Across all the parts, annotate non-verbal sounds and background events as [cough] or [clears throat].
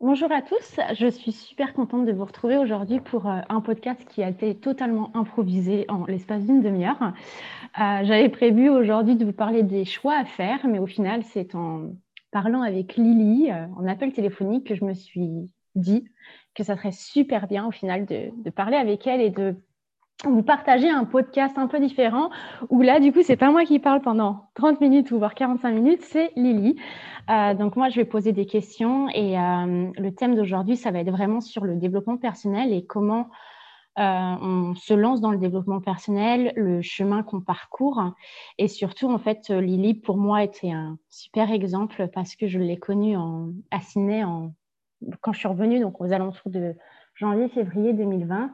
Bonjour à tous, je suis super contente de vous retrouver aujourd'hui pour euh, un podcast qui a été totalement improvisé en l'espace d'une demi-heure. Euh, j'avais prévu aujourd'hui de vous parler des choix à faire, mais au final, c'est en parlant avec Lily euh, en appel téléphonique que je me suis dit que ça serait super bien au final de, de parler avec elle et de vous partager un podcast un peu différent où là, du coup, c'est pas moi qui parle pendant 30 minutes ou voire 45 minutes, c'est Lily. Euh, donc moi, je vais poser des questions et euh, le thème d'aujourd'hui, ça va être vraiment sur le développement personnel et comment euh, on se lance dans le développement personnel, le chemin qu'on parcourt. Et surtout, en fait, Lily, pour moi, était un super exemple parce que je l'ai connue en, à Sydney en, quand je suis revenue, donc aux alentours de janvier-février 2020.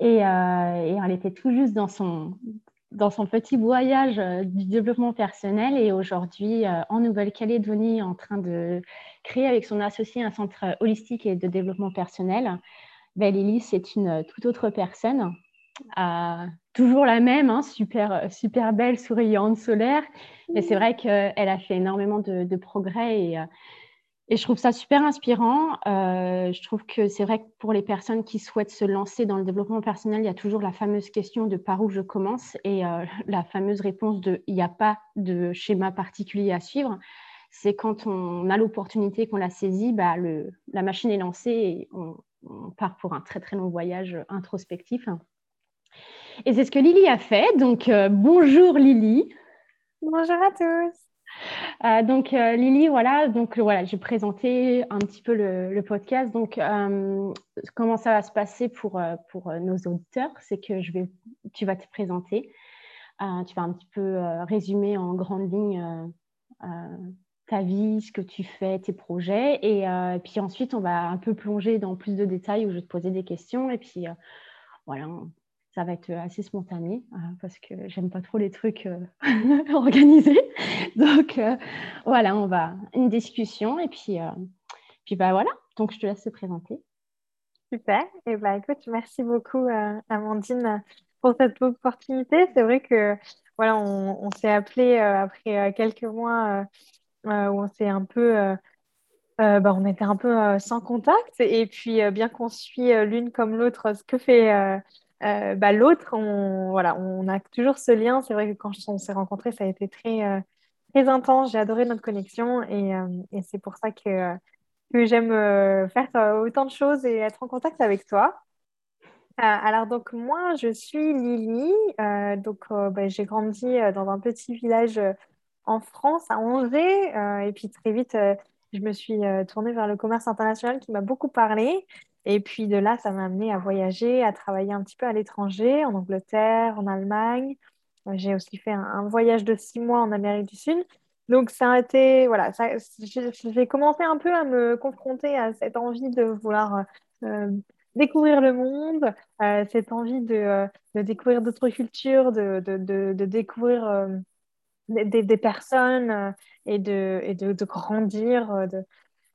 Et, et, elle était tout juste dans son, dans son petit voyage euh, du développement personnel et aujourd'hui euh, en Nouvelle-Calédonie en train de créer avec son associé un centre holistique et de développement personnel. Ben, Lily, c'est une euh, toute autre personne, toujours la même, hein, super, super belle, souriante, solaire. Mais c'est vrai qu'elle a fait énormément de, de progrès et, et je trouve ça super inspirant. Euh, je trouve que c'est vrai que pour les personnes qui souhaitent se lancer dans le développement personnel, il y a toujours la fameuse question de par où je commence et euh, [laughs] la fameuse réponse de il n'y a pas de schéma particulier à suivre. C'est quand on a l'opportunité, qu'on la saisit, bah, le, la machine est lancée et on, part pour un très très long voyage introspectif. Et c'est ce que Lily a fait. Donc euh, bonjour Lily. Bonjour à tous. Euh, donc euh, Lily, voilà, donc voilà, j'ai présenté un petit peu le, podcast. Donc euh, comment ça va se passer pour, pour nos auditeurs, c'est que je vais, tu vas te présenter, tu vas un petit peu résumer en grande ligne ta vie, ce que tu fais, tes projets, et, puis ensuite on va un peu plonger dans plus de détails où je vais te poser des questions, et puis voilà, ça va être assez spontané euh, parce que j'aime pas trop les trucs euh, [laughs] organisés. Donc euh, voilà, on va une discussion et puis puis bah voilà. Donc je te laisse te présenter. Super. Et bah écoute, merci beaucoup Amandine pour cette opportunité. C'est vrai que voilà, on, s'est appelé après quelques mois où on s'est un peu bah, on était un peu sans contact et puis bien qu'on suit l'une comme l'autre ce que fait euh, bah, l'autre, on, voilà, on a toujours ce lien. C'est vrai que quand on s'est rencontrés, ça a été très, euh, très intense. J'ai adoré notre connexion et, euh, c'est pour ça que, que j'aime faire autant de choses et être en contact avec toi. alors donc moi, je suis Lily. donc bah, j'ai grandi dans un petit village en France, à Angers. et puis très vite, je me suis tournée vers le commerce international qui m'a beaucoup parlé. Et puis de là, ça m'a amené à voyager, à travailler un petit peu à l'étranger, en Angleterre, en Allemagne. Euh, j'ai aussi fait un, voyage de six mois en Amérique du Sud. Donc ça a été, voilà, j'ai commencé un peu à me confronter à cette envie de vouloir euh, découvrir le monde, euh, cette envie de, de découvrir d'autres cultures, de, de, de, découvrir des, des, personnes et, de, et de, grandir, de,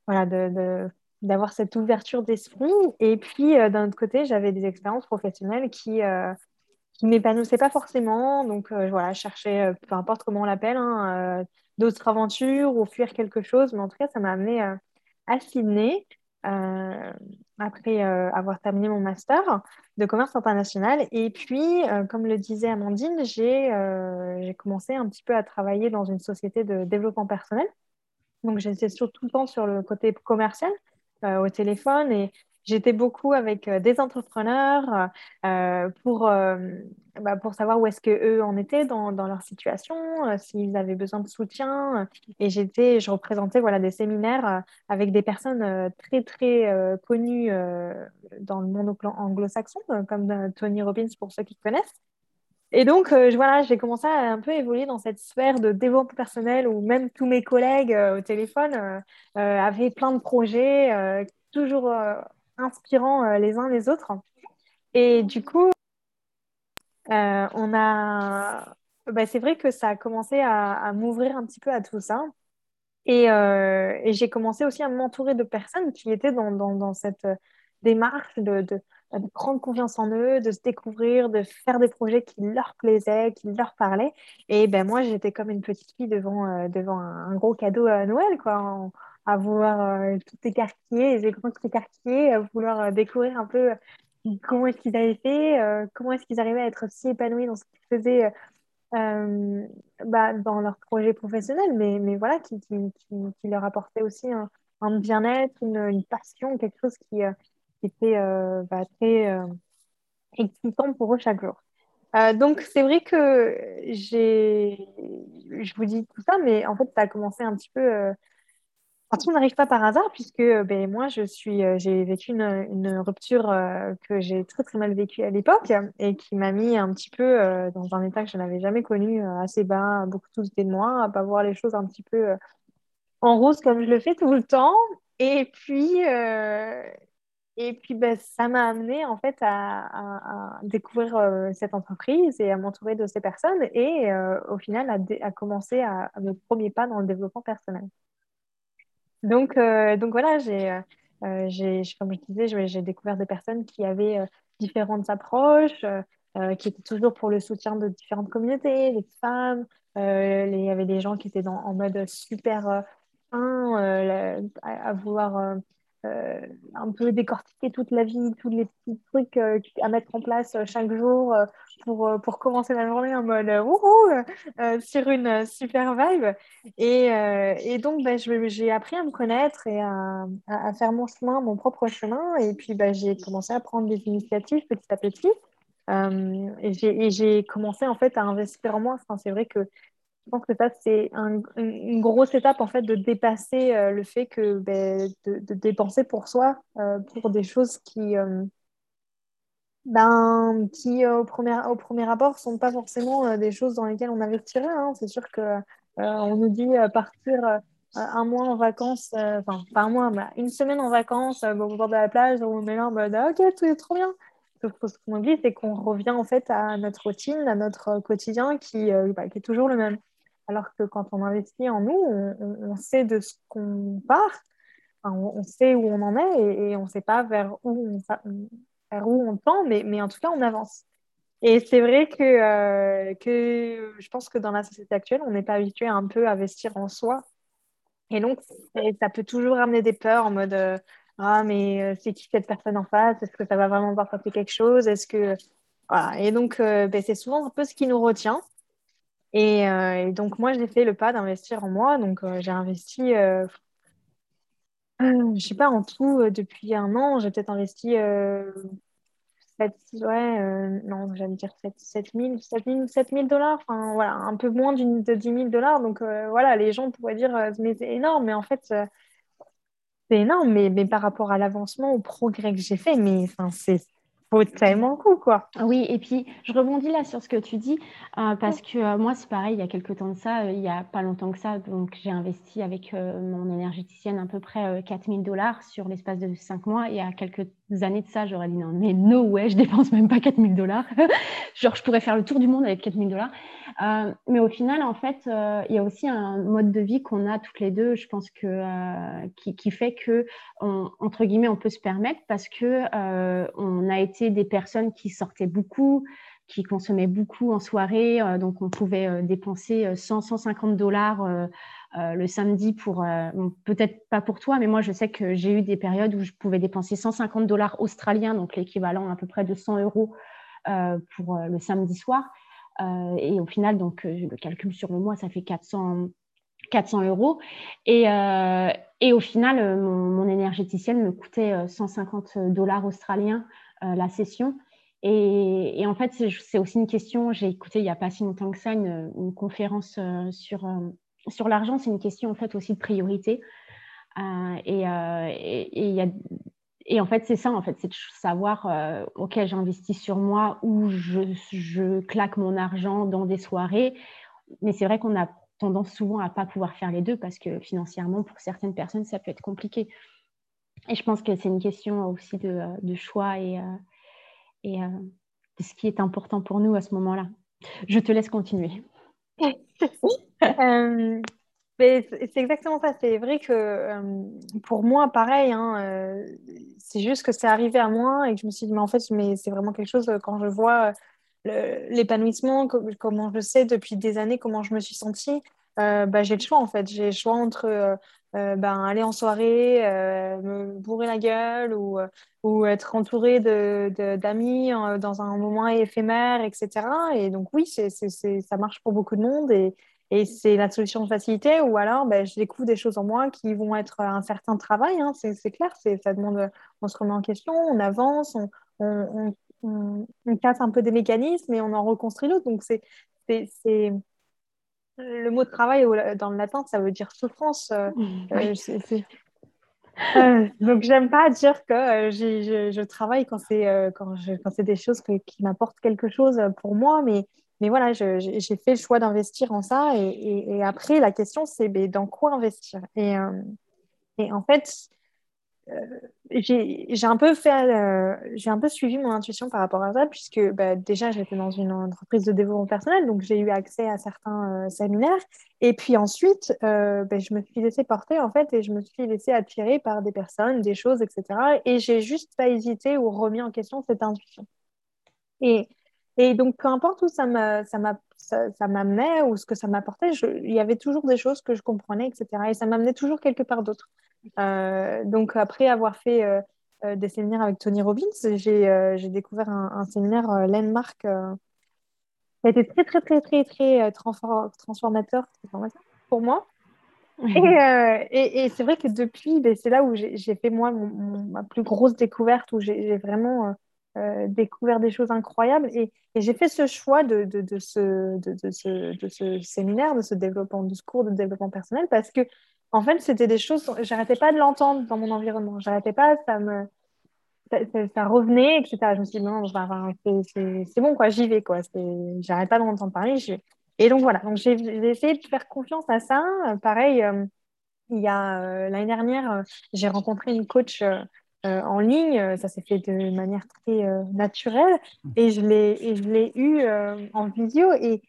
voilà, de, d'avoir cette ouverture d'esprit. Et puis, euh, d'un autre côté, j'avais des expériences professionnelles qui euh, qui m'épanouissaient pas forcément. Donc, euh, voilà, chercher, peu importe comment on l'appelle, hein, d'autres aventures ou fuir quelque chose. Mais en tout cas, ça m'a amené à Sydney. après avoir terminé mon master de commerce international. Et puis, comme le disait Amandine, j'ai j'ai commencé un petit peu à travailler dans une société de développement personnel. Donc, j'étais surtout tout le temps sur le côté commercial. Euh, au téléphone et j'étais beaucoup avec euh, des entrepreneurs euh, pour, bah, pour savoir où est-ce qu'eux en étaient dans, dans leur situation, s'ils avaient besoin de soutien. Et j'étais, je représentais voilà, des séminaires avec des personnes très, très connues dans le monde anglo-saxon, comme Tony Robbins pour ceux qui connaissent. Et donc, voilà, j'ai commencé à un peu évoluer dans cette sphère de développement personnel où même tous mes collègues au téléphone avaient plein de projets, toujours inspirants les uns les autres. Et du coup, on a... Bah, c'est vrai que ça a commencé à, m'ouvrir un petit peu à tout ça. Et, j'ai commencé aussi à m'entourer de personnes qui étaient dans, cette démarche de de prendre confiance en eux, de se découvrir, de faire des projets qui leur plaisaient, qui leur parlaient. Et ben moi, j'étais comme une petite fille devant, euh, devant un, gros cadeau à Noël, quoi. à vouloir tout écarquiller, les écrans tout à vouloir découvrir un peu comment est-ce qu'ils avaient fait, comment est-ce qu'ils arrivaient à être si épanouis dans ce qu'ils faisaient bah, dans leur projet professionnel, mais, mais voilà, qui, qui, leur apportait aussi un, bien-être, une, passion, quelque chose qui était bah, très excitant pour eux chaque jour. Euh, donc, c'est vrai que j'ai. Je vous dis tout ça, mais en fait, ça a commencé un petit peu. Euh... tout n'arrive pas par hasard, puisque ben, moi, je suis, euh, j'ai vécu une, rupture euh, que j'ai très, très mal vécue à l'époque et qui m'a mis un petit peu dans un état que je n'avais jamais connu, assez bas, beaucoup douter de moi, à pas voir les choses un petit peu en rose comme je le fais tout le temps. Et puis, et puis, ben, ça m'a amené en fait à, découvrir euh, cette entreprise et à m'entourer de ces personnes et euh, au final à, commencer à, à, mes premiers pas dans le développement personnel. Donc, euh, donc voilà, j'ai, comme je disais, j'ai découvert des personnes qui avaient différentes approches, qui étaient toujours pour le soutien de différentes communautés, des femmes. il y avait des gens qui étaient dans, en mode super un, à, vouloir euh, un peu décortiquer toute la vie, tous les petits trucs euh, à mettre en place euh, chaque jour pour, pour commencer la journée en mode wouhou sur une super vibe. Et, et donc, bah, j'ai appris à me connaître et à, à, faire mon chemin, mon propre chemin. Et puis, bah, j'ai commencé à prendre des initiatives petit à petit. et j'ai commencé en fait à investir en moi. C'est vrai que je pense que ça, c'est une grosse étape en fait de dépasser euh, le fait que ben, de, dépenser pour soi, euh, pour des choses qui, euh, ben, qui au, premier, au premier abord, sont pas forcément des choses dans lesquelles on investirait. Hein. C'est sûr que on nous dit partir un mois en vacances, enfin pas un mois, mais une semaine en vacances au bord de la plage, on met là mode ok, tout est trop bien. Ce qu'on oublie, c'est qu'on revient en fait à notre routine, à notre quotidien qui, bah, qui est toujours le même. Alors que quand on investit en nous, on, sait de ce qu'on part, on, sait où on en est et, on ne sait pas vers où on, tend, mais, en tout cas, on avance. Et c'est vrai que, euh, que je pense que dans la société actuelle, on n'est pas habitué à un peu investir en soi. Et donc, ça peut toujours amener des peurs en mode euh, Ah, mais euh, c'est qui cette personne en face? Est-ce que ça va vraiment apporter quelque chose? Est-ce que. Et donc, ben, c'est souvent un peu ce qui nous retient. Euh, et, donc, moi, j'ai fait le pas d'investir en moi. Donc, euh, j'ai investi, euh, [clears throat] je sais pas, en tout, depuis un an, j'ai peut-être investi 7, ouais, non, j'allais dire 7, 7 000, 7 000, dollars, enfin, voilà, un peu moins de 10 000 dollars. Donc, voilà, les gens pourraient dire, mais c'est énorme, mais en fait, c'est énorme, mais, mais par rapport à l'avancement, au progrès que j'ai fait, mais enfin, c'est tellement cool, quoi. Oui, et puis je rebondis là sur ce que tu dis, euh, parce que euh, moi, c'est pareil, il y a quelques temps de ça, euh, il n'y a pas longtemps que ça, donc j'ai investi avec mon énergéticienne à peu près 4000 dollars sur l'espace de 5 mois, et il y a quelques années de ça, j'aurais dit non, mais no way, je dépense même pas 4000 dollars. [laughs] Genre, je pourrais faire le tour du monde avec 4000 dollars. Euh, mais au final, en fait, euh, il y a aussi un mode de vie qu'on a toutes les deux, je pense que euh, qui, qui, fait que entre guillemets, on peut se permettre parce que on a été des personnes qui sortaient beaucoup, qui consommaient beaucoup en soirée, donc on pouvait dépenser 100, 150 dollars. Le samedi pour peut-être pas pour toi mais moi je sais que j'ai eu des périodes où je pouvais dépenser 150 dollars australiens donc l'équivalent à peu près de 100 euros pour le samedi soir euh, et au final, donc, euh, le calcule sur le mois, ça fait 400, 400 euros. Et, euh, et au final, mon, énergéticienne me coûtait 150 dollars australiens la session. Et, en fait, c'est aussi une question, j'ai écouté il n'y a pas si longtemps que ça une conférence sur, sur l'argent, c'est une question en fait aussi de priorité. y a et en fait, c'est ça, en fait, c'est de savoir, euh, OK, j'investis sur moi ou je, claque mon argent dans des soirées. Mais c'est vrai qu'on a tendance souvent à ne pas pouvoir faire les deux parce que financièrement, pour certaines personnes, ça peut être compliqué. Et je pense que c'est une question aussi de, choix et, euh, et euh, de ce qui est important pour nous à ce moment-là. Je te laisse continuer. [laughs] c'est exactement ça. C'est vrai que euh, pour moi, pareil, hein, euh, c'est juste que c'est arrivé à moi et que je me suis dit, mais en fait, c'est vraiment quelque chose euh, quand je vois l'épanouissement, comment je sais depuis des années comment je me suis sentie, bah, j'ai le choix en fait. J'ai le choix entre ben, aller en soirée, me bourrer la gueule ou, ou être entouré d'amis de, d'amis dans un moment éphémère, etc. Et donc oui, c'est, ça marche pour beaucoup de monde et, et c'est la solution de facilité. Ou alors, ben, je découvre des choses en moi qui vont être un certain travail, hein, c'est clair, ça demande, on se remet en question, on avance, on, on, on, on casse un peu des mécanismes et on en reconstruit d'autres. Donc c'est le mot travail dans le latin, ça veut dire souffrance. Euh, euh, euh, donc j'aime pas dire que je, travaille quand c'est quand, quand c'est des choses qui m'apportent quelque chose pour moi, mais mais voilà, j'ai fait le choix d'investir en ça. Et, après, la question, c'est ben, dans quoi investir? Et, et en fait, euh, j'ai un peu euh, un peu suivi mon intuition par rapport à ça, puisque bah, déjà j'étais dans une entreprise de développement personnel, donc j'ai eu accès à certains euh, séminaires. Et puis ensuite, bah, je me suis laissée porter en fait, et je me suis laissée attirer par des personnes, des choses, etc. Et j'ai juste pas hésité ou remis en question cette intuition. Et, et donc, peu importe où ça m'amenait ça, ça, ou ce que ça m'apportait, il y avait toujours des choses que je comprenais, etc. Et ça m'amenait toujours quelque part d'autre. Euh, donc, après avoir fait euh, euh, des séminaires avec Tony Robbins, j'ai découvert un, séminaire Landmark qui a été très, très, très, très, très transformateur pour moi. Et, et, c'est vrai que depuis, ben, c'est là où j'ai fait moi ma plus grosse découverte, où j'ai vraiment découvert des choses incroyables. Et, j'ai fait ce choix de, de, de, ce, de, de séminaire, de ce de cours de développement personnel, parce que en fait, c'était des choses, j'arrêtais pas de l'entendre dans mon environnement. J'arrêtais pas, ça me, revenait, etc. Je me suis dit, non, c'est bon, quoi, j'y vais, quoi. J'arrête pas d'en entendre parler. Et donc, voilà. Donc, j'ai essayé de faire confiance à ça. Pareil, euh, il y a euh, l'année dernière, euh, j'ai rencontré une coach en ligne. Ça s'est fait de manière très naturelle. Et je l'ai eu en vidéo. Et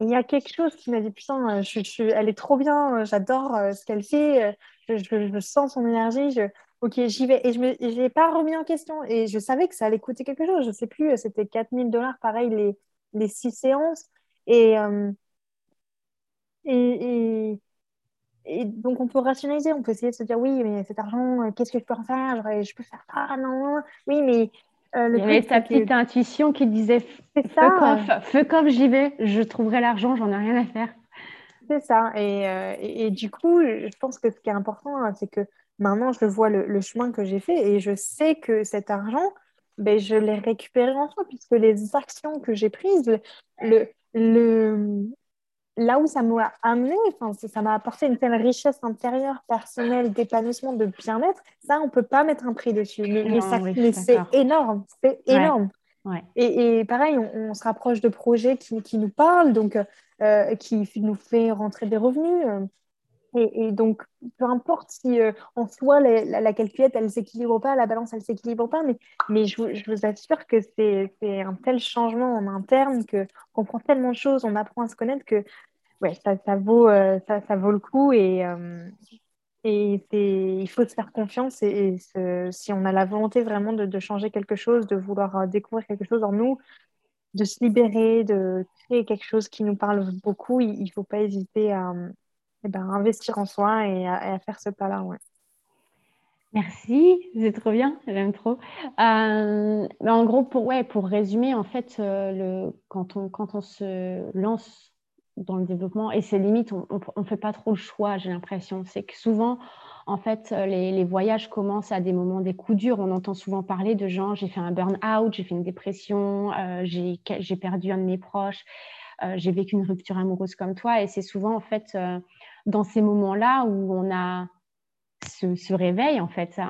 il y a quelque chose qui m'a dit, putain, euh, je, elle est trop bien, euh, j'adore euh, ce qu'elle fait, je, sens son énergie, ok, j'y vais. Et je n'ai pas remis en question. Et je savais que ça allait coûter quelque chose. Je ne sais plus, c'était 4000 dollars, pareil, les, les six séances. Et, et, et, donc, on peut rationaliser, on peut essayer de se dire, oui, mais cet argent, qu'est-ce que je peux en faire? Je peux faire ça, non, oui, mais euh, Il y avait ta petite intuition qui disait feu comme j'y vais, je trouverai l'argent, j'en ai rien à faire. C'est ça. Euh, et, et, du coup, je pense que ce qui est important, hein, c'est que maintenant, je vois le, chemin que j'ai fait et je sais que cet argent, ben, je l'ai récupéré en soi, puisque les actions que j'ai prises, le, le, là où ça m'a amené, ça m'a apporté une telle richesse intérieure, personnelle, d'épanouissement, de bien-être, ça, on ne peut pas mettre un prix dessus. Mais, c'est énorme, c'est énorme. Et, pareil, on, se rapproche de projets qui, qui nous parlent, donc euh, qui nous fait rentrer des revenus. Euh. et, donc, peu importe si euh, en soi la, la, calculette, elle ne s'équilibre pas, la balance, elle ne s'équilibre pas, mais, mais je, je vous assure que c'est un tel changement en interne qu'on comprend tellement de choses, on apprend à se connaître que ouais, ça, ça vaut, euh, ça, ça, vaut le coup et, euh, et il faut se faire confiance. Et, si on a la volonté vraiment de, de, changer quelque chose, de vouloir euh, découvrir quelque chose en nous, de se libérer, de créer quelque chose qui nous parle beaucoup, il ne faut pas hésiter à, eh ben, investir en soi et à, faire ce pas-là. Ouais. Merci, c'est trop bien, j'aime trop. Euh, en gros, pour, ouais, pour résumer, en fait, le, quand, on, quand on se lance dans le développement et c'est limite, on ne fait pas trop le choix, j'ai l'impression. C'est que souvent, en fait, les, voyages commencent à des moments, des coups durs. On entend souvent parler de gens, j'ai fait un burn-out, j'ai fait une dépression, euh, j'ai perdu un de mes proches, euh, j'ai vécu une rupture amoureuse comme toi. Et c'est souvent, en fait, euh, dans ces moments-là où on a se, réveille en fait.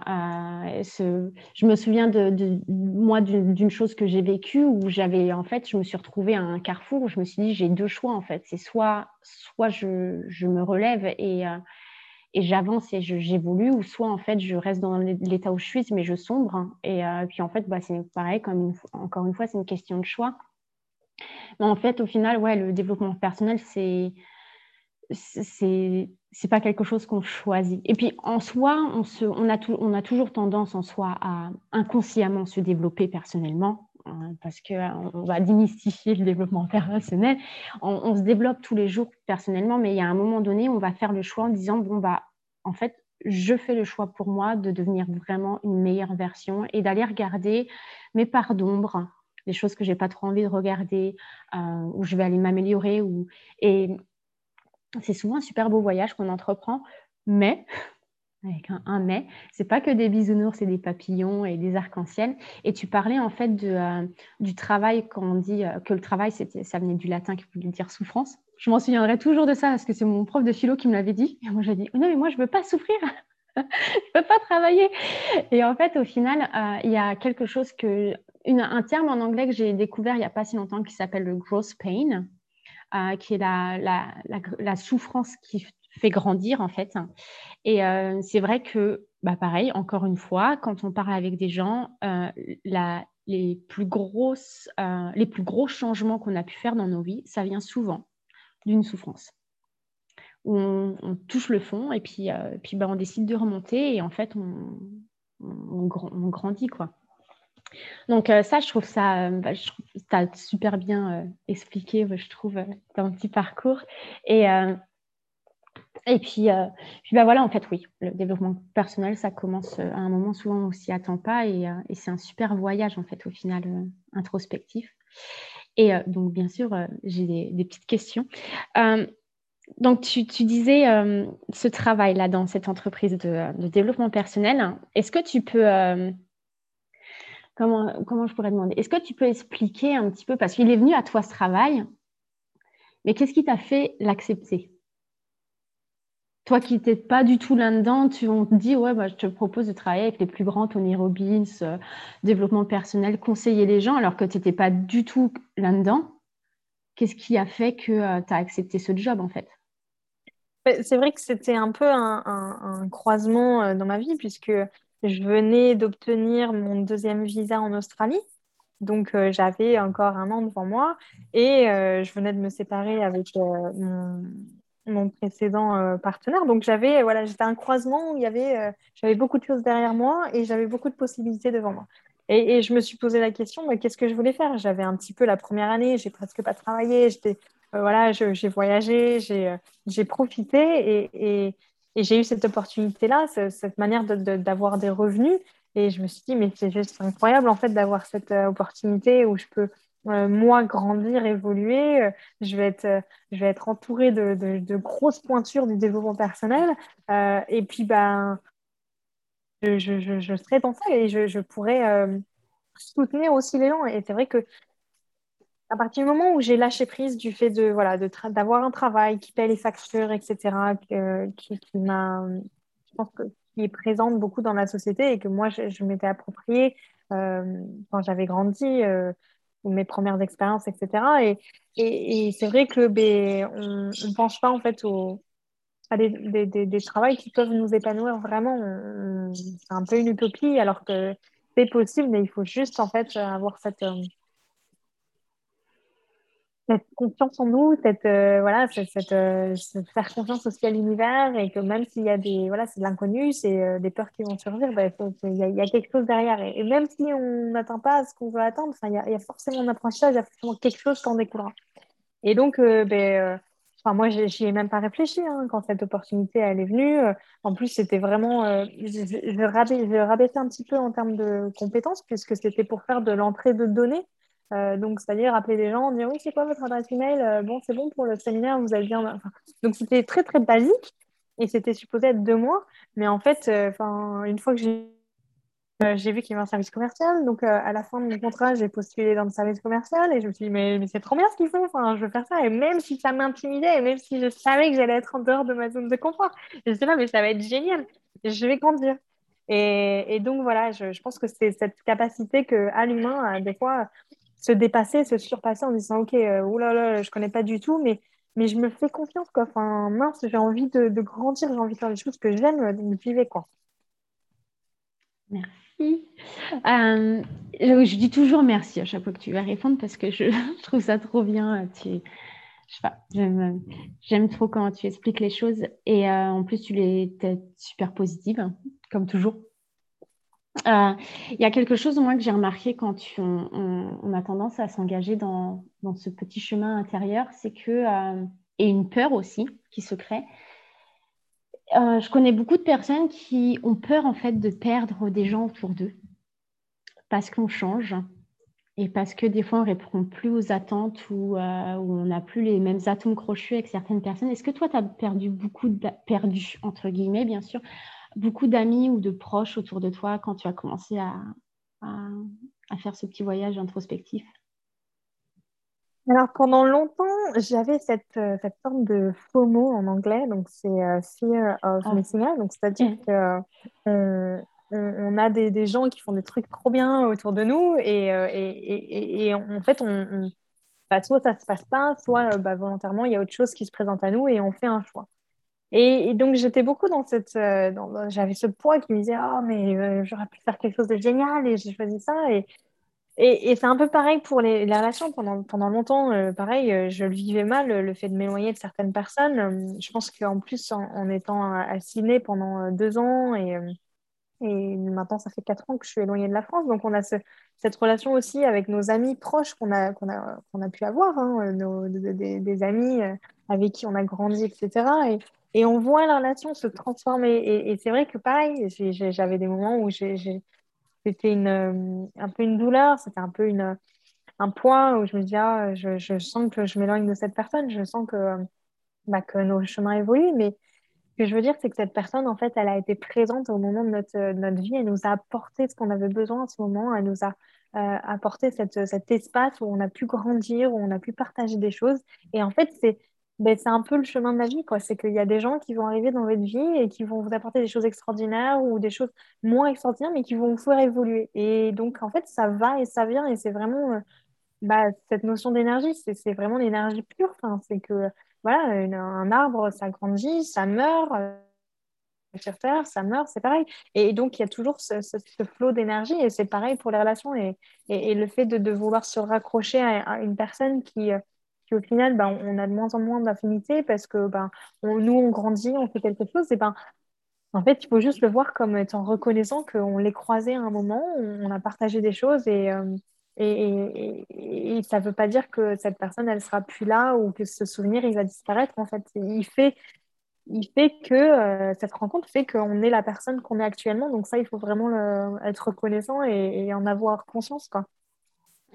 ce, je me souviens de, moi d'une chose que j'ai vécue où j'avais en fait, je me suis retrouvée à un carrefour où je me suis dit j'ai deux choix en fait. C'est soit soit je, me relève et euh, et j'avance et j'évolue ou soit en fait je reste dans l'état où je suis mais je sombre et euh, puis en fait bah, c'est pareil comme encore une fois c'est une question de choix mais en fait au final ouais le développement personnel c'est c'est c'est pas quelque chose qu'on choisit. Et puis en soi, on, se, on, a on a toujours tendance en soi à inconsciemment se développer personnellement, hein, parce qu'on euh, va démystifier le développement personnel. On, se développe tous les jours personnellement, mais il y a un moment donné, on va faire le choix en disant bon bah en fait, je fais le choix pour moi de devenir vraiment une meilleure version et d'aller regarder mes parts d'ombre, les choses que j'ai pas trop envie de regarder, euh, où je vais aller m'améliorer. Ou... Et c'est souvent un super beau voyage qu'on entreprend, mais [laughs] avec un, un mais, c'est pas que des bisounours, c'est des papillons et des arcs-en-ciel. Et tu parlais en fait euh, du travail, quand on dit euh, que le travail, ça venait du latin qui voulait dire souffrance. Je m'en souviendrai toujours de ça parce que c'est mon prof de philo qui me l'avait dit. Et moi, j'ai dit, non, mais moi, je veux pas souffrir. [laughs] je veux pas travailler. Et en fait, au final, euh, il y a quelque chose que, un terme en anglais que j'ai découvert il y a pas si longtemps qui s'appelle le growth pain. Qui est la, la, la, souffrance qui fait grandir en fait. Et euh, c'est vrai que, bah, pareil, encore une fois, quand on parle avec des gens, euh, les, plus grosses, euh, les plus gros changements qu'on a pu faire dans nos vies, ça vient souvent d'une souffrance. On, touche le fond et puis, puis bah, on décide de remonter et en fait, on, on, grandit. quoi. Donc ça, je trouve ça, bah, tu as super bien expliqué, je trouve, ton petit parcours. Et et puis, euh, puis bah voilà, en fait, oui, le développement personnel, ça commence euh, à un moment souvent on s'y attend pas et, euh, c'est un super voyage, en fait, au final, introspectif. Et donc, bien sûr, j'ai des, des, petites questions. donc, tu, tu disais ce travail-là dans cette entreprise de, de développement personnel. Est-ce que tu peux comment, je pourrais demander? Est-ce que tu peux expliquer un petit peu, parce qu'il est venu à toi ce travail, mais qu'est-ce qui t'a fait l'accepter? Toi qui n'étais pas du tout là-dedans, tu on te dit ouais, bah, je te propose de travailler avec les plus grands, Tony Robbins, euh, développement personnel, conseiller les gens, alors que tu n'étais pas du tout là-dedans. Qu'est-ce qui a fait que euh, tu as accepté ce job en fait? C'est vrai que c'était un peu un, croisement euh, dans ma vie, puisque je venais d'obtenir mon deuxième visa en Australie. Donc, j'avais encore un an devant moi et je venais de me séparer avec mon, mon précédent euh, partenaire. Donc j'avais voilà, j'étais un croisement où il y avait euh, j'avais beaucoup de choses derrière moi et j'avais beaucoup de possibilités devant moi. Et, je me suis posé la question, qu'est-ce que je voulais faire? J'avais un petit peu la première année, j'ai presque pas travaillé, j'étais euh, voilà, j'ai voyagé, j'ai profité et, j'ai eu cette opportunité-là, cette manière d'avoir des revenus. Et je me suis dit, mais c'est juste incroyable en fait d'avoir cette opportunité où je peux euh, moi grandir, évoluer, euh, je, vais être, euh, je vais être entourée de, de, grosses pointures du développement personnel. et puis, ben, je, je, je, serai dans ça et je, je pourrais soutenir aussi les gens. Et c'est vrai que à partir du moment où j'ai lâché prise du fait de voilà d'avoir un travail qui paie les factures, etc., qui, m'a, je pense qui est présente beaucoup dans la société et que moi je, m'étais approprié quand j'avais grandi mes premières expériences, etc. Et, et, et c'est vrai que ben, on ne pense pas en fait au, à des, des, des, des travails qui peuvent nous épanouir vraiment. C'est un peu une utopie alors que c'est possible, mais il faut juste en fait avoir cette, euh, cette confiance en nous, cette, euh, voilà, cette, euh, faire confiance aussi à l'univers et que même s'il y a des, voilà, c'est de l'inconnu, c'est euh, des peurs qui vont survivre, bah, il y, y, a quelque chose derrière. Et, même si on n'atteint pas ce qu'on veut atteindre, il y, a forcément un apprentissage, il y a forcément quelque chose qui en découlera. Et donc, ben, enfin, moi, j'y ai même pas réfléchi hein, quand cette opportunité elle est venue. En plus, c'était vraiment, je, je, rabaissais un petit peu en termes de compétences puisque c'était pour faire de l'entrée de données. Euh, donc, c'est-à-dire appeler des gens, dire oui, c'est quoi votre adresse email euh, Bon, c'est bon pour le séminaire, vous avez bien. donc, c'était très, très basique et c'était supposé être deux mois. Mais en fait, euh, une fois que j'ai. vu qu'il y avait un service commercial, donc à la fin de mon contrat, j'ai postulé dans le service commercial et je me suis dit, mais, mais c'est trop bien ce qu'ils font, enfin, je veux faire ça. Et même si ça m'intimidait, et même si je savais que j'allais être en dehors de ma zone de confort, je sais là, mais ça va être génial, je vais grandir. Et, et donc voilà, je, je pense que c'est cette capacité que à l'humain, des fois, se dépasser, se surpasser en disant ok, euh, oulala, je connais pas du tout, mais, je me fais confiance quoi. Enfin mince, j'ai envie de, grandir, j'ai envie de faire des choses que j'aime, donc vivre quoi. Merci. Euh, je, dis toujours merci à chaque fois que tu vas répondre parce que je, [laughs] trouve ça trop bien. Tu, j'aime, j'aime trop quand tu expliques les choses et euh, en plus tu es super positive, comme toujours. Euh, il y a quelque chose, moi, que j'ai remarqué quand on, a tendance à s'engager dans, ce petit chemin intérieur, c'est que, euh, et une peur aussi qui se crée, je connais beaucoup de personnes qui ont peur en fait de perdre des gens autour d'eux parce qu'on change et parce que des fois on ne répond plus aux attentes ou, on n'a plus les mêmes atomes crochus avec certaines personnes. Est-ce que toi, tu as perdu beaucoup, perdu entre guillemets bien sûr, beaucoup d'amis ou de proches autour de toi quand tu as commencé à, à faire ce petit voyage introspectif? Alors pendant longtemps, j'avais cette, euh, cette forme de FOMO en anglais, donc c'est euh, Fear of ah. Missing Out, donc c'est-à-dire qu'on que on, a des, des, gens qui font des trucs trop bien autour de nous et, euh, et, et, en fait, on, bah, soit ça se passe pas, soit bah, volontairement, il y a autre chose qui se présente à nous et on fait un choix. Et, donc j'étais beaucoup dans cette, j'avais ce poids qui me disait, ah mais j'aurais pu faire quelque chose de génial et j'ai choisi ça et et, c'est un peu pareil pour les, relations. Pendant, pendant longtemps, euh, pareil, euh, je le vivais mal, le fait de m'éloigner de certaines personnes. Euh, je pense qu'en plus, en, étant assigné pendant deux ans, et, et maintenant, ça fait quatre ans que je suis éloignée de la France. Donc, on a cette relation aussi avec nos amis proches qu'on a, qu'on a, qu'on a pu avoir, hein, nos, des, amis avec qui on a grandi, etc. Et, on voit la relation se transformer. Et, c'est vrai que, pareil, j'avais des moments où c'était euh, un peu une douleur, c'était un peu une, un poids où je me disais, ah, je, sens que je m'éloigne de cette personne, je sens que, bah, que nos chemins évoluent, mais ce que je veux dire, c'est que cette personne, en fait, elle a été présente au moment de notre, notre vie, elle nous a apporté ce qu'on avait besoin à ce moment, elle nous a euh, apporté cette, cet espace où on a pu grandir, où on a pu partager des choses. Et en fait, c'est ben, c'est un peu le chemin de la vie. C'est qu'il y a des gens qui vont arriver dans votre vie et qui vont vous apporter des choses extraordinaires ou des choses moins extraordinaires, mais qui vont vous faire évoluer. Et donc, en fait, ça va et ça vient. Et c'est vraiment euh, bah, cette notion d'énergie, c'est vraiment l'énergie pure. Enfin, c'est que, voilà, un arbre, ça grandit, ça meurt. Euh, sur Terre, ça meurt, c'est pareil. Et, donc, il y a toujours ce, ce, flot d'énergie et c'est pareil pour les relations. Et, et, le fait de, de, vouloir se raccrocher à une personne qui, euh, au final, ben, on a de moins en moins d'affinité parce que ben, nous, on grandit, on fait quelque chose. Et ben, en fait, il faut juste le voir comme étant reconnaissant qu'on l'ait croisé à un moment, on a partagé des choses et, euh, et, ça ne veut pas dire que cette personne, elle sera plus là ou que ce souvenir, il va disparaître. En fait, il fait, il fait que euh, cette rencontre fait qu'on est la personne qu'on est actuellement. Donc ça, il faut vraiment être reconnaissant et, en avoir conscience, quoi.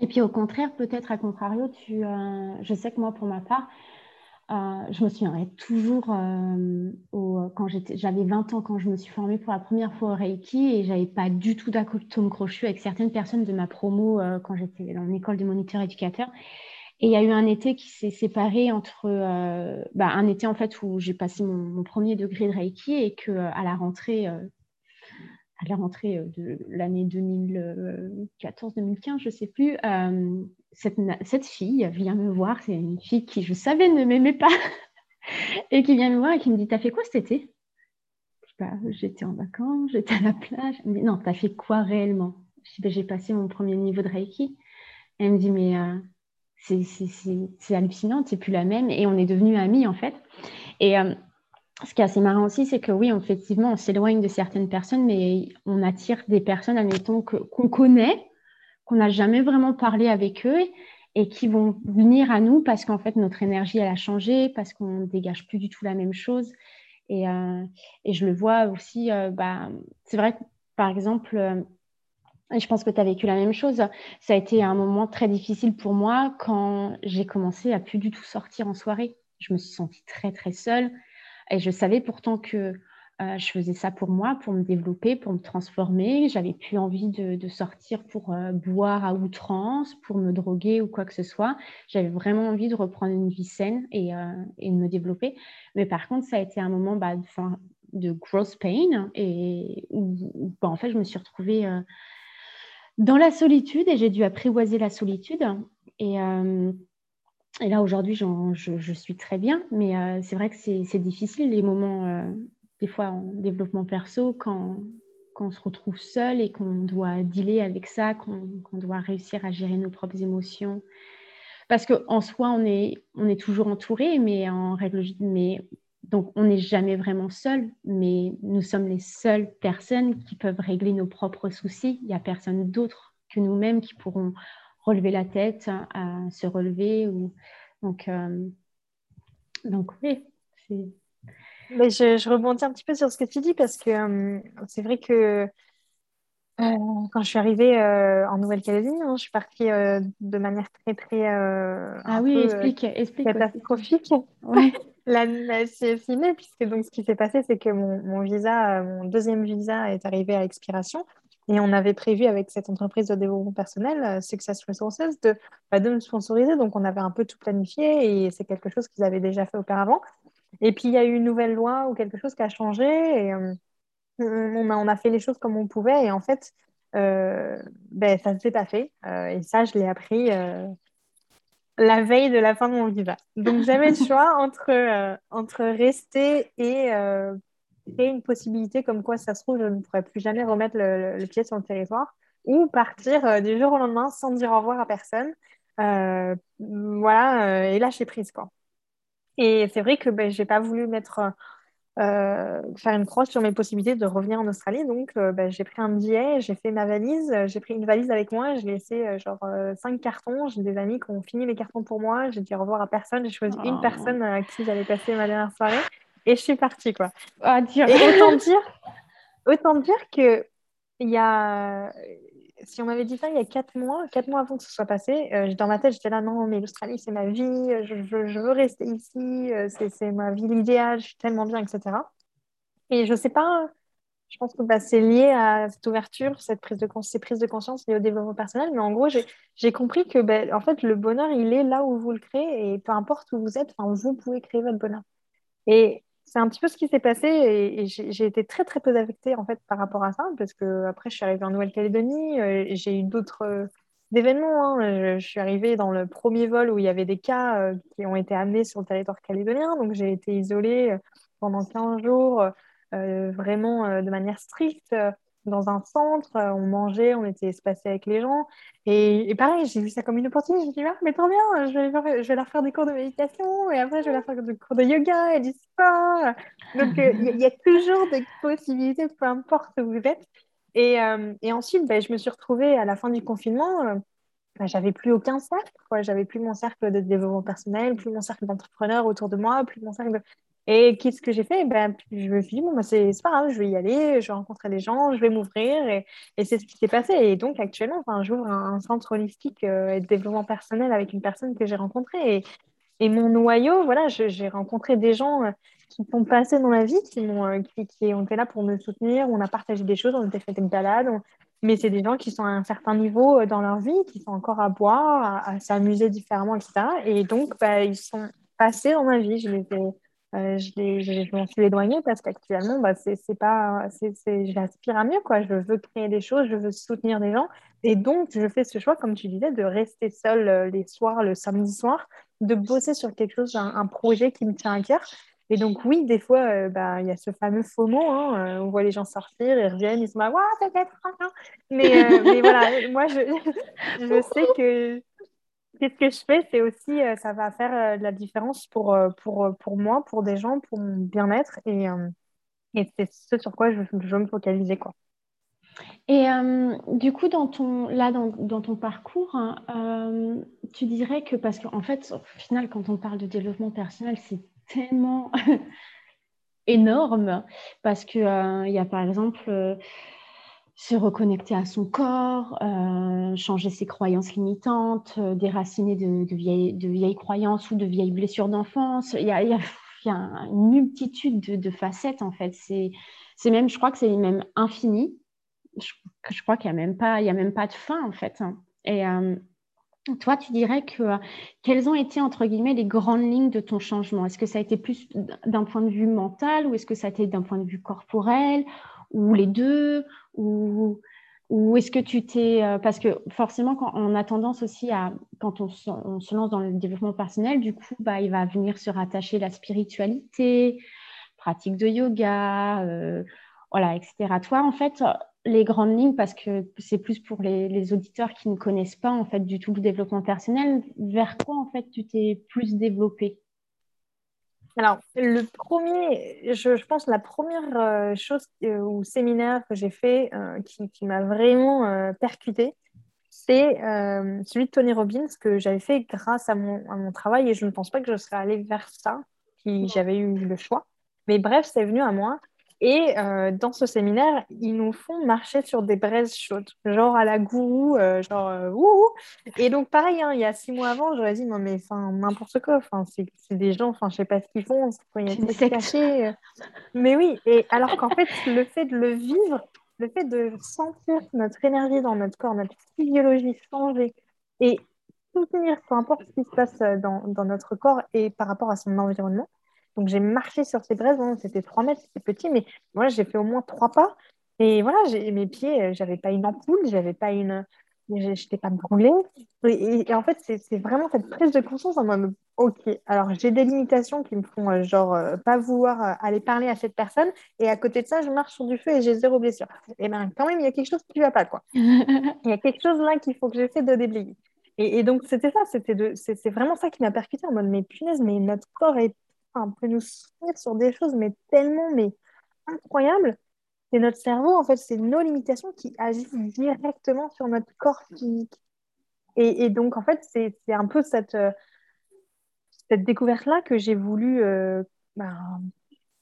Et puis au contraire, peut-être à contrario, tu, euh, je sais que moi, pour ma part, euh, je me souviendrai toujours euh, au, quand j'avais 20 ans quand je me suis formée pour la première fois au Reiki et j'avais pas du tout d'acotome crochu avec certaines personnes de ma promo quand j'étais dans l'école de moniteur éducateur. Et il y a eu un été qui s'est séparé entre bah, un été en fait où j'ai passé mon, mon, premier degré de Reiki et que à la rentrée à la rentrée euh, de l'année 2014-2015, je ne sais plus, euh, cette, cette, fille vient me voir. C'est une fille qui, je savais, ne m'aimait pas [laughs] et qui vient me voir et qui me dit T'as fait quoi cet été? J'étais en vacances, j'étais à la plage. Elle me dit Non, t'as fait quoi réellement? Bah, J'ai passé mon premier niveau de Reiki. Elle me dit Mais euh, c'est hallucinant, c'est plus la même. Et on est devenus amis en fait. Et ce qui est assez marrant aussi, c'est que oui, effectivement, on s'éloigne de certaines personnes, mais on attire des personnes, admettons, qu'on connaît, qu'on n'a jamais vraiment parlé avec eux et qui vont venir à nous parce qu'en fait, notre énergie, elle a changé, parce qu'on ne dégage plus du tout la même chose. Et, euh, et je le vois aussi, euh, bah, c'est vrai que, par exemple, euh, je pense que tu as vécu la même chose, ça a été un moment très difficile pour moi quand j'ai commencé à plus du tout sortir en soirée. Je me suis sentie très, très seule. Et je savais pourtant que euh, je faisais ça pour moi, pour me développer, pour me transformer. J'avais plus envie de, sortir pour euh, boire à outrance, pour me droguer ou quoi que ce soit. J'avais vraiment envie de reprendre une vie saine et, euh, de me développer. Mais par contre, ça a été un moment bah, de, gross pain et où, bah, en fait, je me suis retrouvée dans la solitude et j'ai dû apprivoiser la solitude. Et et là, aujourd'hui, je, suis très bien, mais euh, c'est vrai que c'est difficile les moments, euh, des fois en développement perso, quand, on se retrouve seul et qu'on doit dealer avec ça, qu'on doit réussir à gérer nos propres émotions. Parce qu'en soi, on est, on est toujours entouré, mais en règle mais donc on n'est jamais vraiment seul, mais nous sommes les seules personnes qui peuvent régler nos propres soucis. Il n'y a personne d'autre que nous-mêmes qui pourront relever la tête, à se relever. Ou... Donc, euh, donc oui, Mais je, je, rebondis un petit peu sur ce que tu dis parce que euh, c'est vrai que euh, quand je suis arrivée euh, en Nouvelle-Calédonie, hein, je suis partie de manière très, très ah oui, peu explique, explique catastrophique. Ouais. [laughs] La, la puisque donc ce qui s'est passé, c'est que mon, mon, visa, mon deuxième visa est arrivé à expiration. Et on avait prévu avec cette entreprise de développement personnel, Success Resources, de, bah, de me sponsoriser. Donc, on avait un peu tout planifié et c'est quelque chose qu'ils avaient déjà fait auparavant. Et puis, il y a eu une nouvelle loi ou quelque chose qui a changé et euh, on, a, on, a, fait les choses comme on pouvait. Et en fait, euh, ben, ça ne s'est pas fait. Euh, et ça, je l'ai appris euh, la veille de la fin de mon visa. Donc, j'avais le [laughs] choix entre, euh, entre rester et euh, créer une possibilité comme quoi, ça se trouve, je ne pourrais plus jamais remettre le, le pied sur le territoire ou partir du jour au lendemain sans dire au revoir à personne. voilà, et lâcher prise, quoi. Et c'est vrai que ben, je n'ai pas voulu mettre, euh, faire une croix sur mes possibilités de revenir en Australie. Donc, euh, ben, j'ai pris un billet, j'ai fait ma valise, j'ai pris une valise avec moi, j'ai laissé euh, genre cinq cartons. J'ai des amis qui ont fini mes cartons pour moi. J'ai dit au revoir à personne. J'ai choisi une Oh. personne à qui j'allais passer ma dernière soirée et je suis partie, quoi. Ah. Et autant [laughs] dire, autant dire que il y a si on m'avait dit ça il y a quatre mois, quatre mois avant que ce soit passé, euh, dans ma tête, j'étais là, non, mais l'Australie, c'est ma vie, je, je, je, veux rester ici, euh, c'est ma vie idéale, je suis tellement bien, etc. Et je sais pas, je pense que bah, c'est lié à cette ouverture, cette prise de, ces prises de conscience liées au développement personnel, mais en gros, j'ai compris que bah, en fait, le bonheur, il est là où vous le créez, et peu importe où vous êtes, vous pouvez créer votre bonheur. Et c'est un petit peu ce qui s'est passé et, j'ai été très très peu affectée en fait par rapport à ça parce que après je suis arrivée en Nouvelle-Calédonie euh, j'ai eu d'autres euh, événements. Hein. Je, je, suis arrivée dans le premier vol où il y avait des cas euh, qui ont été amenés sur le territoire calédonien, donc j'ai été isolée euh, pendant 15 jours euh, vraiment de manière stricte dans un centre, on mangeait, on était espacés avec les gens. Et, pareil, j'ai vu ça comme une opportunité. Je me suis dit, ah, mais trop bien, je vais, leur faire des cours de méditation et après, je vais leur faire des cours de yoga et du sport. Donc, il euh, y, y, a toujours des possibilités, peu importe où vous êtes. Et, euh, ensuite, ben, je me suis retrouvée à la fin du confinement. Euh, ben, j'avais plus aucun cercle. J'avais plus mon cercle de développement personnel, plus mon cercle d'entrepreneurs autour de moi, plus mon cercle de... Et qu'est-ce que j'ai fait? Ben, Je me suis dit, bon, ben, c'est pas grave, je vais y aller, je vais rencontrer des gens, je vais m'ouvrir. Et, et c'est ce qui s'est passé. Et donc, actuellement, enfin, j'ouvre un, centre holistique euh, de développement personnel avec une personne que j'ai rencontrée. Et, et mon noyau, voilà, j'ai rencontré des gens euh, qui sont passés dans la vie, qui, ont, euh, qui, qui, ont été là pour me soutenir. On a partagé des choses, on a fait des balades. Mais c'est des gens qui sont à un certain niveau dans leur vie, qui sont encore à boire, à, s'amuser différemment, etc. Et donc, bah, ils sont passés dans ma vie. Je les ai euh, je, je, m'en suis éloignée parce qu'actuellement, bah, c'est, j'aspire à mieux, quoi. Je veux créer des choses, je veux soutenir des gens. Et donc, je fais ce choix, comme tu disais, de rester seule euh, les soirs, le samedi soir, de bosser sur quelque chose, un, projet qui me tient à cœur. Et donc, oui, des fois, euh, bah, il y a ce fameux FOMO, hein, on voit les gens sortir, ils reviennent, ils se disent, waouh, peut-être, mais, euh, mais voilà, moi, je, [laughs] je sais que Qu'est-ce que je fais, c'est aussi, euh, ça va faire euh, de la différence pour, euh, pour, pour moi, pour des gens, pour mon bien-être. Et, et c'est ce sur quoi je, veux me focaliser. Quoi. Et du coup, dans ton, là, dans, dans ton parcours, hein, tu dirais que, parce qu'en fait, au final, quand on parle de développement personnel, c'est tellement [laughs] énorme, parce qu'il y a par exemple se reconnecter à son corps, euh, changer ses croyances limitantes, euh, déraciner de, vieilles, croyances ou de vieilles blessures d'enfance. Il y a, il y a, [laughs] une multitude de, facettes en fait. C'est, même, je crois que c'est même infini. Je, crois qu'il n'y a même pas, il y a même pas de fin en fait. Et euh, toi, tu dirais que quelles ont été entre guillemets les grandes lignes de ton changement? Est-ce que ça a été plus d'un point de vue mental ou est-ce que ça a été d'un point de vue corporel? Ou les deux ou, est-ce que tu t'es parce que forcément on a tendance aussi à quand on se, lance dans le développement personnel du coup bah il va venir se rattacher la spiritualité pratique de yoga euh, voilà etc toi en fait les grandes lignes parce que c'est plus pour les, les, auditeurs qui ne connaissent pas en fait du tout le développement personnel vers quoi en fait tu t'es plus développé alors, le premier, je, je pense la première euh, chose euh, ou séminaire que j'ai fait euh, qui, qui m'a vraiment euh, percuté, c'est celui de Tony Robbins que j'avais fait grâce à mon, à mon travail et je ne pense pas que je serais allée vers ça si j'avais eu le choix. Mais bref, c'est venu à moi. Et euh, dans ce séminaire, ils nous font marcher sur des braises chaudes, genre à la gourou, euh, genre euh, wouhou. Et donc, pareil, hein, il y a six mois avant, j'aurais dit non, mais n'importe quoi, c'est des gens, enfin, je sais pas ce qu'ils font, a des cachés. Mais oui, et alors qu'en fait, le fait de le vivre, le fait de sentir notre énergie dans notre corps, notre physiologie changer et soutenir, peu importe ce qui se passe dans, dans notre corps et par rapport à son environnement, donc j'ai marché sur ces braises, c'était 3 mètres, c'était petit, mais moi j'ai fait au moins trois pas. Et voilà, mes pieds, euh, j'avais pas une ampoule, j'avais pas une. J'étais pas brûlée. Et, et, en fait, c'est vraiment cette prise de conscience en mode Ok, alors j'ai des limitations qui me font euh, genre euh, pas vouloir aller parler à cette personne. Et à côté de ça, je marche sur du feu et j'ai zéro blessure. Et bien, quand même, il y a quelque chose qui va pas, quoi. [laughs] Il y a quelque chose là qu'il faut que j'essaie de déblayer. Et, et donc, c'était ça, c'était c'est vraiment ça qui m'a percuté en mode, mais punaise, mais notre corps est on peut nous soutenir sur des choses, mais tellement mais incroyables. C'est notre cerveau, en fait, c'est nos limitations qui agissent directement sur notre corps physique. Et, donc, en fait, c'est un peu cette, euh, cette découverte-là que j'ai voulu euh, ben,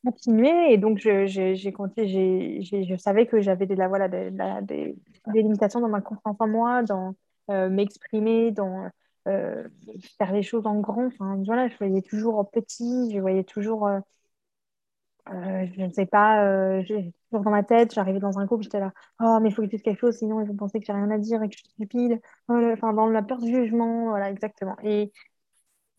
continuer. Et donc, j'ai je savais que j'avais des, voilà, des, des, limitations dans ma confiance en moi, dans euh, m'exprimer, dans euh, faire les choses en grand. Enfin, voilà, je voyais toujours en petit, je voyais toujours, euh, euh, je ne sais pas, toujours dans ma tête, j'arrivais dans un groupe, j'étais là, oh, mais il faut que je dise quelque chose, sinon ils vont penser que j'ai rien à dire et que je suis stupide. Enfin, dans la peur du jugement, voilà, exactement. Et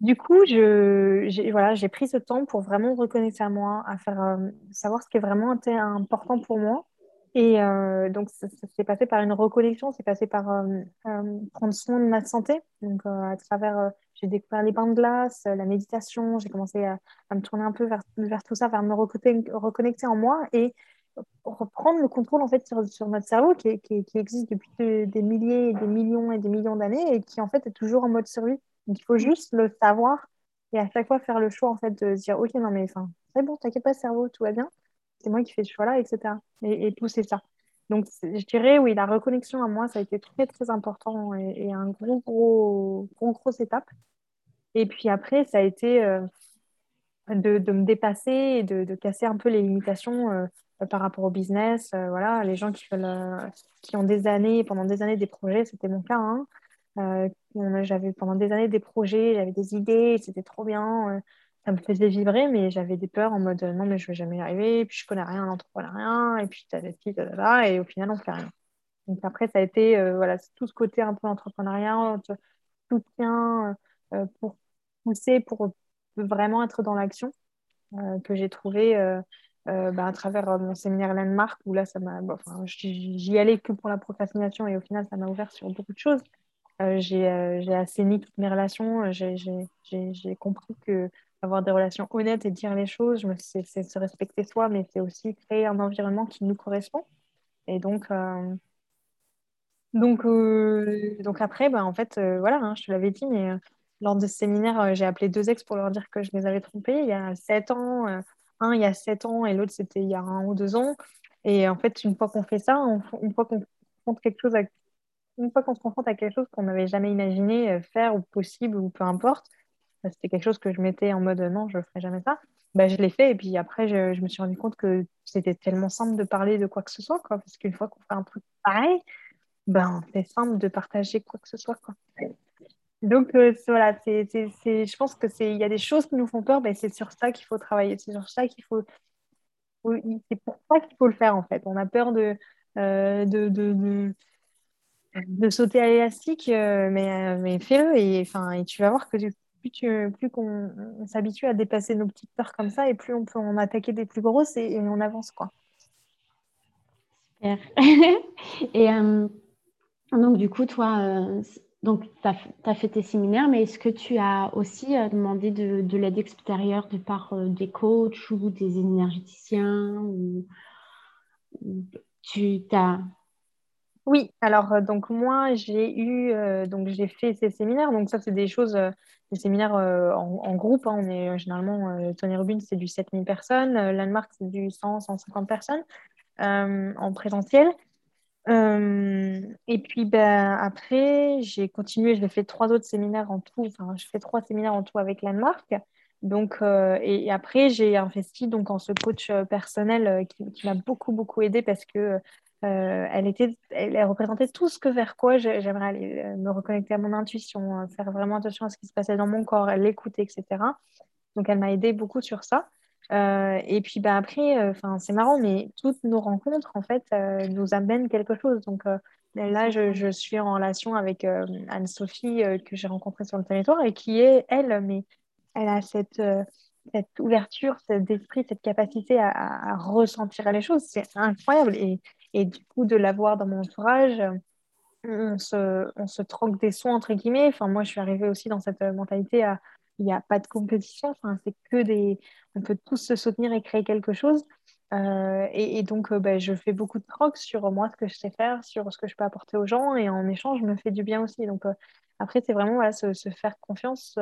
du coup, j'ai, voilà, pris ce temps pour vraiment reconnaître à moi, à faire, savoir ce qui est vraiment important pour moi et euh, donc, ça, s'est passé par une reconnexion, c'est passé par euh, euh, prendre soin de ma santé. Donc, à travers, j'ai découvert les bains de glace, la méditation, j'ai commencé à, me tourner un peu vers, vers tout ça, vers me reconnecter, en moi et reprendre le contrôle en fait sur, notre cerveau qui, existe depuis des milliers, des millions et des millions d'années et qui en fait est toujours en mode survie. Donc, il faut juste le savoir et à chaque fois faire le choix en fait de dire, ok, non mais c'est bon, t'inquiète pas, cerveau, tout va bien c'est moi qui fais ce choix-là, etc. Et, et pousser ça. Donc, je dirais, oui, la reconnexion à moi, ça a été très, très important et, un gros, gros, gros, grosse étape. Et puis après, ça a été euh, de, de, me dépasser et de, de, casser un peu les limitations euh, par rapport au business. Euh, voilà, les gens qui, veulent, qui ont des années, pendant des années, des projets, c'était mon cas. Hein. j'avais pendant des années des projets, j'avais des idées, c'était trop bien ça me faisait vibrer, mais j'avais des peurs en mode euh, non, mais je vais jamais y arriver, puis je connais rien l'entrepreneuriat, et puis des petits, là, et au final, on fait rien. Donc après, ça a été euh, voilà, tout ce côté un peu entrepreneuriat, soutien euh, pour pousser, pour vraiment être dans l'action que j'ai trouvé bah, à travers mon séminaire Landmark, où là, ça m'a, enfin, j'y allais que pour la procrastination, et au final, ça m'a ouvert sur beaucoup de choses. j'ai assaini toutes mes relations, j'ai compris que avoir des relations honnêtes et dire les choses. C'est se respecter soi, mais c'est aussi créer un environnement qui nous correspond. Et donc, euh, donc, euh, donc après, bah, en fait, euh, voilà, hein, je te l'avais dit, mais lors de ce séminaire, j'ai appelé deux ex pour leur dire que je les avais trompés il y a sept ans. un il y a sept ans et l'autre c'était il y a un ou deux ans. Et en fait, une fois qu'on fait ça, une fois qu'on quelque chose une fois qu'on se confronte à quelque chose qu'on n'avait jamais imaginé faire ou possible ou peu importe, c'était quelque chose que je mettais en mode non, je ne ferai jamais ça. Bah, je l'ai fait et puis après, je, je, me suis rendu compte que c'était tellement simple de parler de quoi que ce soit, quoi, parce qu'une fois qu'on fait un truc pareil, ben, c'est simple de partager quoi que ce soit. Quoi. Donc euh, voilà, c'est, c'est, je pense qu'il y a des choses qui nous font peur, ben, c'est sur ça qu'il faut travailler, c'est sur ça qu'il faut... C'est pour ça qu'il faut le faire en fait. On a peur de, euh, de, de, de, sauter à l'élastique, euh, mais, mais fais-le et, et tu vas voir que du plus, qu'on s'habitue à dépasser nos petites peurs comme ça, et plus on peut en attaquer des plus grosses et, on avance. quoi. Super. [laughs] et euh, donc, du coup, toi, euh, donc, tu as, fait tes séminaires, mais est-ce que tu as aussi euh, demandé de, de l'aide extérieure de par des coachs ou des énergéticiens ou, tu t'as oui, alors donc moi j'ai eu donc j'ai fait ces séminaires donc ça c'est des choses des séminaires euh, en, groupe. Hein. on est euh, généralement, euh, Tony Robbins, c'est du 7000 personnes. Landmark, c'est du 100, 150 personnes en présentiel. et puis ben, après, j'ai continué, j'ai fait trois autres séminaires en tout, enfin, je fais trois séminaires en tout avec Landmark. Donc, euh, et, après, j'ai investi donc en ce coach personnel qui, qui m'a beaucoup, beaucoup aidé parce que elle, était, elle, représentait tout ce que vers quoi j'aimerais aller, me reconnecter à mon intuition, faire vraiment attention à ce qui se passait dans mon corps, l'écouter, etc. Donc, elle m'a aidé beaucoup sur ça. et puis bah, après, enfin c'est marrant, mais toutes nos rencontres, en fait, nous amènent quelque chose. Donc, Là, je, suis en relation avec euh, Anne-Sophie euh, que j'ai rencontrée sur le territoire et qui est, elle, mais elle a cette, euh, cette ouverture d'esprit, cette capacité à, ressentir les choses. C'est incroyable. Et, et, du coup, de l'avoir dans mon entourage, on se, on se troque des soins, entre guillemets. Enfin, moi, je suis arrivée aussi dans cette mentalité à il n'y a pas de compétition. Enfin, c'est que des. On peut tous se soutenir et créer quelque chose. Euh, et, donc, euh, bah, je fais beaucoup de trocs sur moi, ce que je sais faire, sur ce que je peux apporter aux gens, et en échange, je me fais du bien aussi. Donc, euh, après, c'est vraiment voilà, se, faire confiance,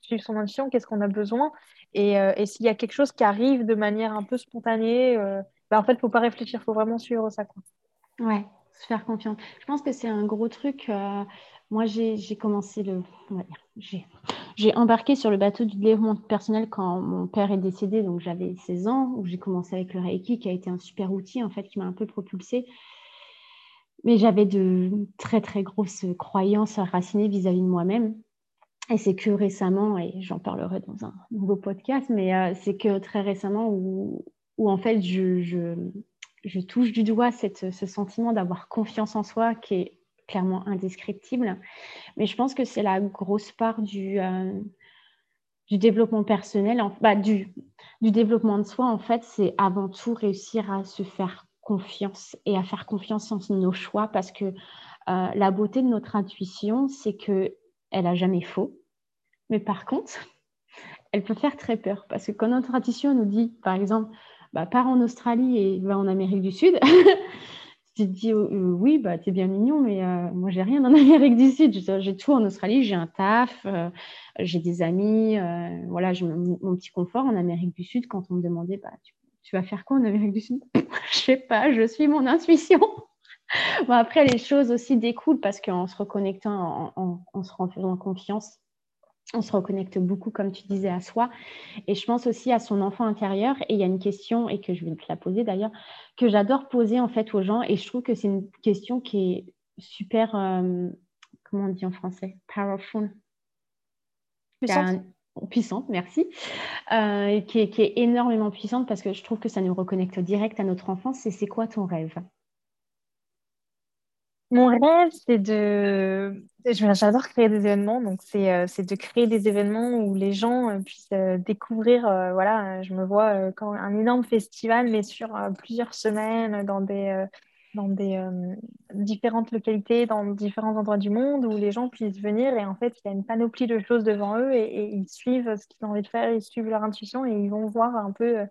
suivre son intuition, qu'est-ce qu'on a besoin, et, et s'il y a quelque chose qui arrive de manière un peu spontanée, bah, en fait, faut pas réfléchir, faut vraiment suivre ça. Quoi. Ouais, se faire confiance. Je pense que c'est un gros truc. moi, j'ai commencé le. j'ai j'ai embarqué sur le bateau du développement personnel quand mon père est décédé, donc j'avais 16 ans, où j'ai commencé avec le Reiki, qui a été un super outil en fait, qui m'a un peu propulsée. Mais j'avais de très très grosses croyances racinées vis-à-vis de moi-même. Et c'est que récemment, et j'en parlerai dans un nouveau podcast, mais euh, c'est que très récemment où, où en fait je, touche du doigt ce sentiment d'avoir confiance en soi qui est clairement indescriptible. Mais je pense que c'est la grosse part du, euh, développement personnel, bah, du, développement de soi, en fait, c'est avant tout réussir à se faire confiance et à faire confiance en nos choix parce que euh, la beauté de notre intuition, c'est que elle n'a jamais faux. Mais par contre, [laughs] elle peut faire très peur parce que quand notre intuition nous dit, par exemple, bah, pars en Australie et va en Amérique du Sud, [laughs] tu te dis euh, oui, bah, tu es bien mignon, mais euh, moi, j'ai rien en [laughs] Amérique du Sud. J'ai tout en Australie, j'ai un taf, euh, j'ai des amis, voilà, j'ai mon, petit confort en Amérique du Sud. Quand on me demandait, bah, tu, vas faire quoi en Amérique du Sud? [laughs] Je sais pas, je suis mon intuition. bon, après, les choses aussi découlent parce qu'en se reconnectant, en, se rendant confiance, on se reconnecte beaucoup, comme tu disais, à soi. Et je pense aussi à son enfant intérieur. Et il y a une question, et que je vais te la poser d'ailleurs, que j'adore poser en fait aux gens. Et je trouve que c'est une question qui est super, euh, comment on dit en français? Powerful. Puissante. puissante, merci. Euh, qui, est, qui, est, énormément puissante parce que je trouve que ça nous reconnecte direct à notre enfance. Et c'est quoi ton rêve? Mon rêve, c'est de... J'adore créer des événements, donc c'est euh, de créer des événements où les gens euh, puissent euh, découvrir, voilà, je me vois comme un énorme festival, mais sur plusieurs semaines, dans des, dans des différentes localités, dans différents endroits du monde, où les gens puissent venir et en fait, il y a une panoplie de choses devant eux et, et ils suivent ce qu'ils ont envie de faire, ils suivent leur intuition et ils vont voir un peu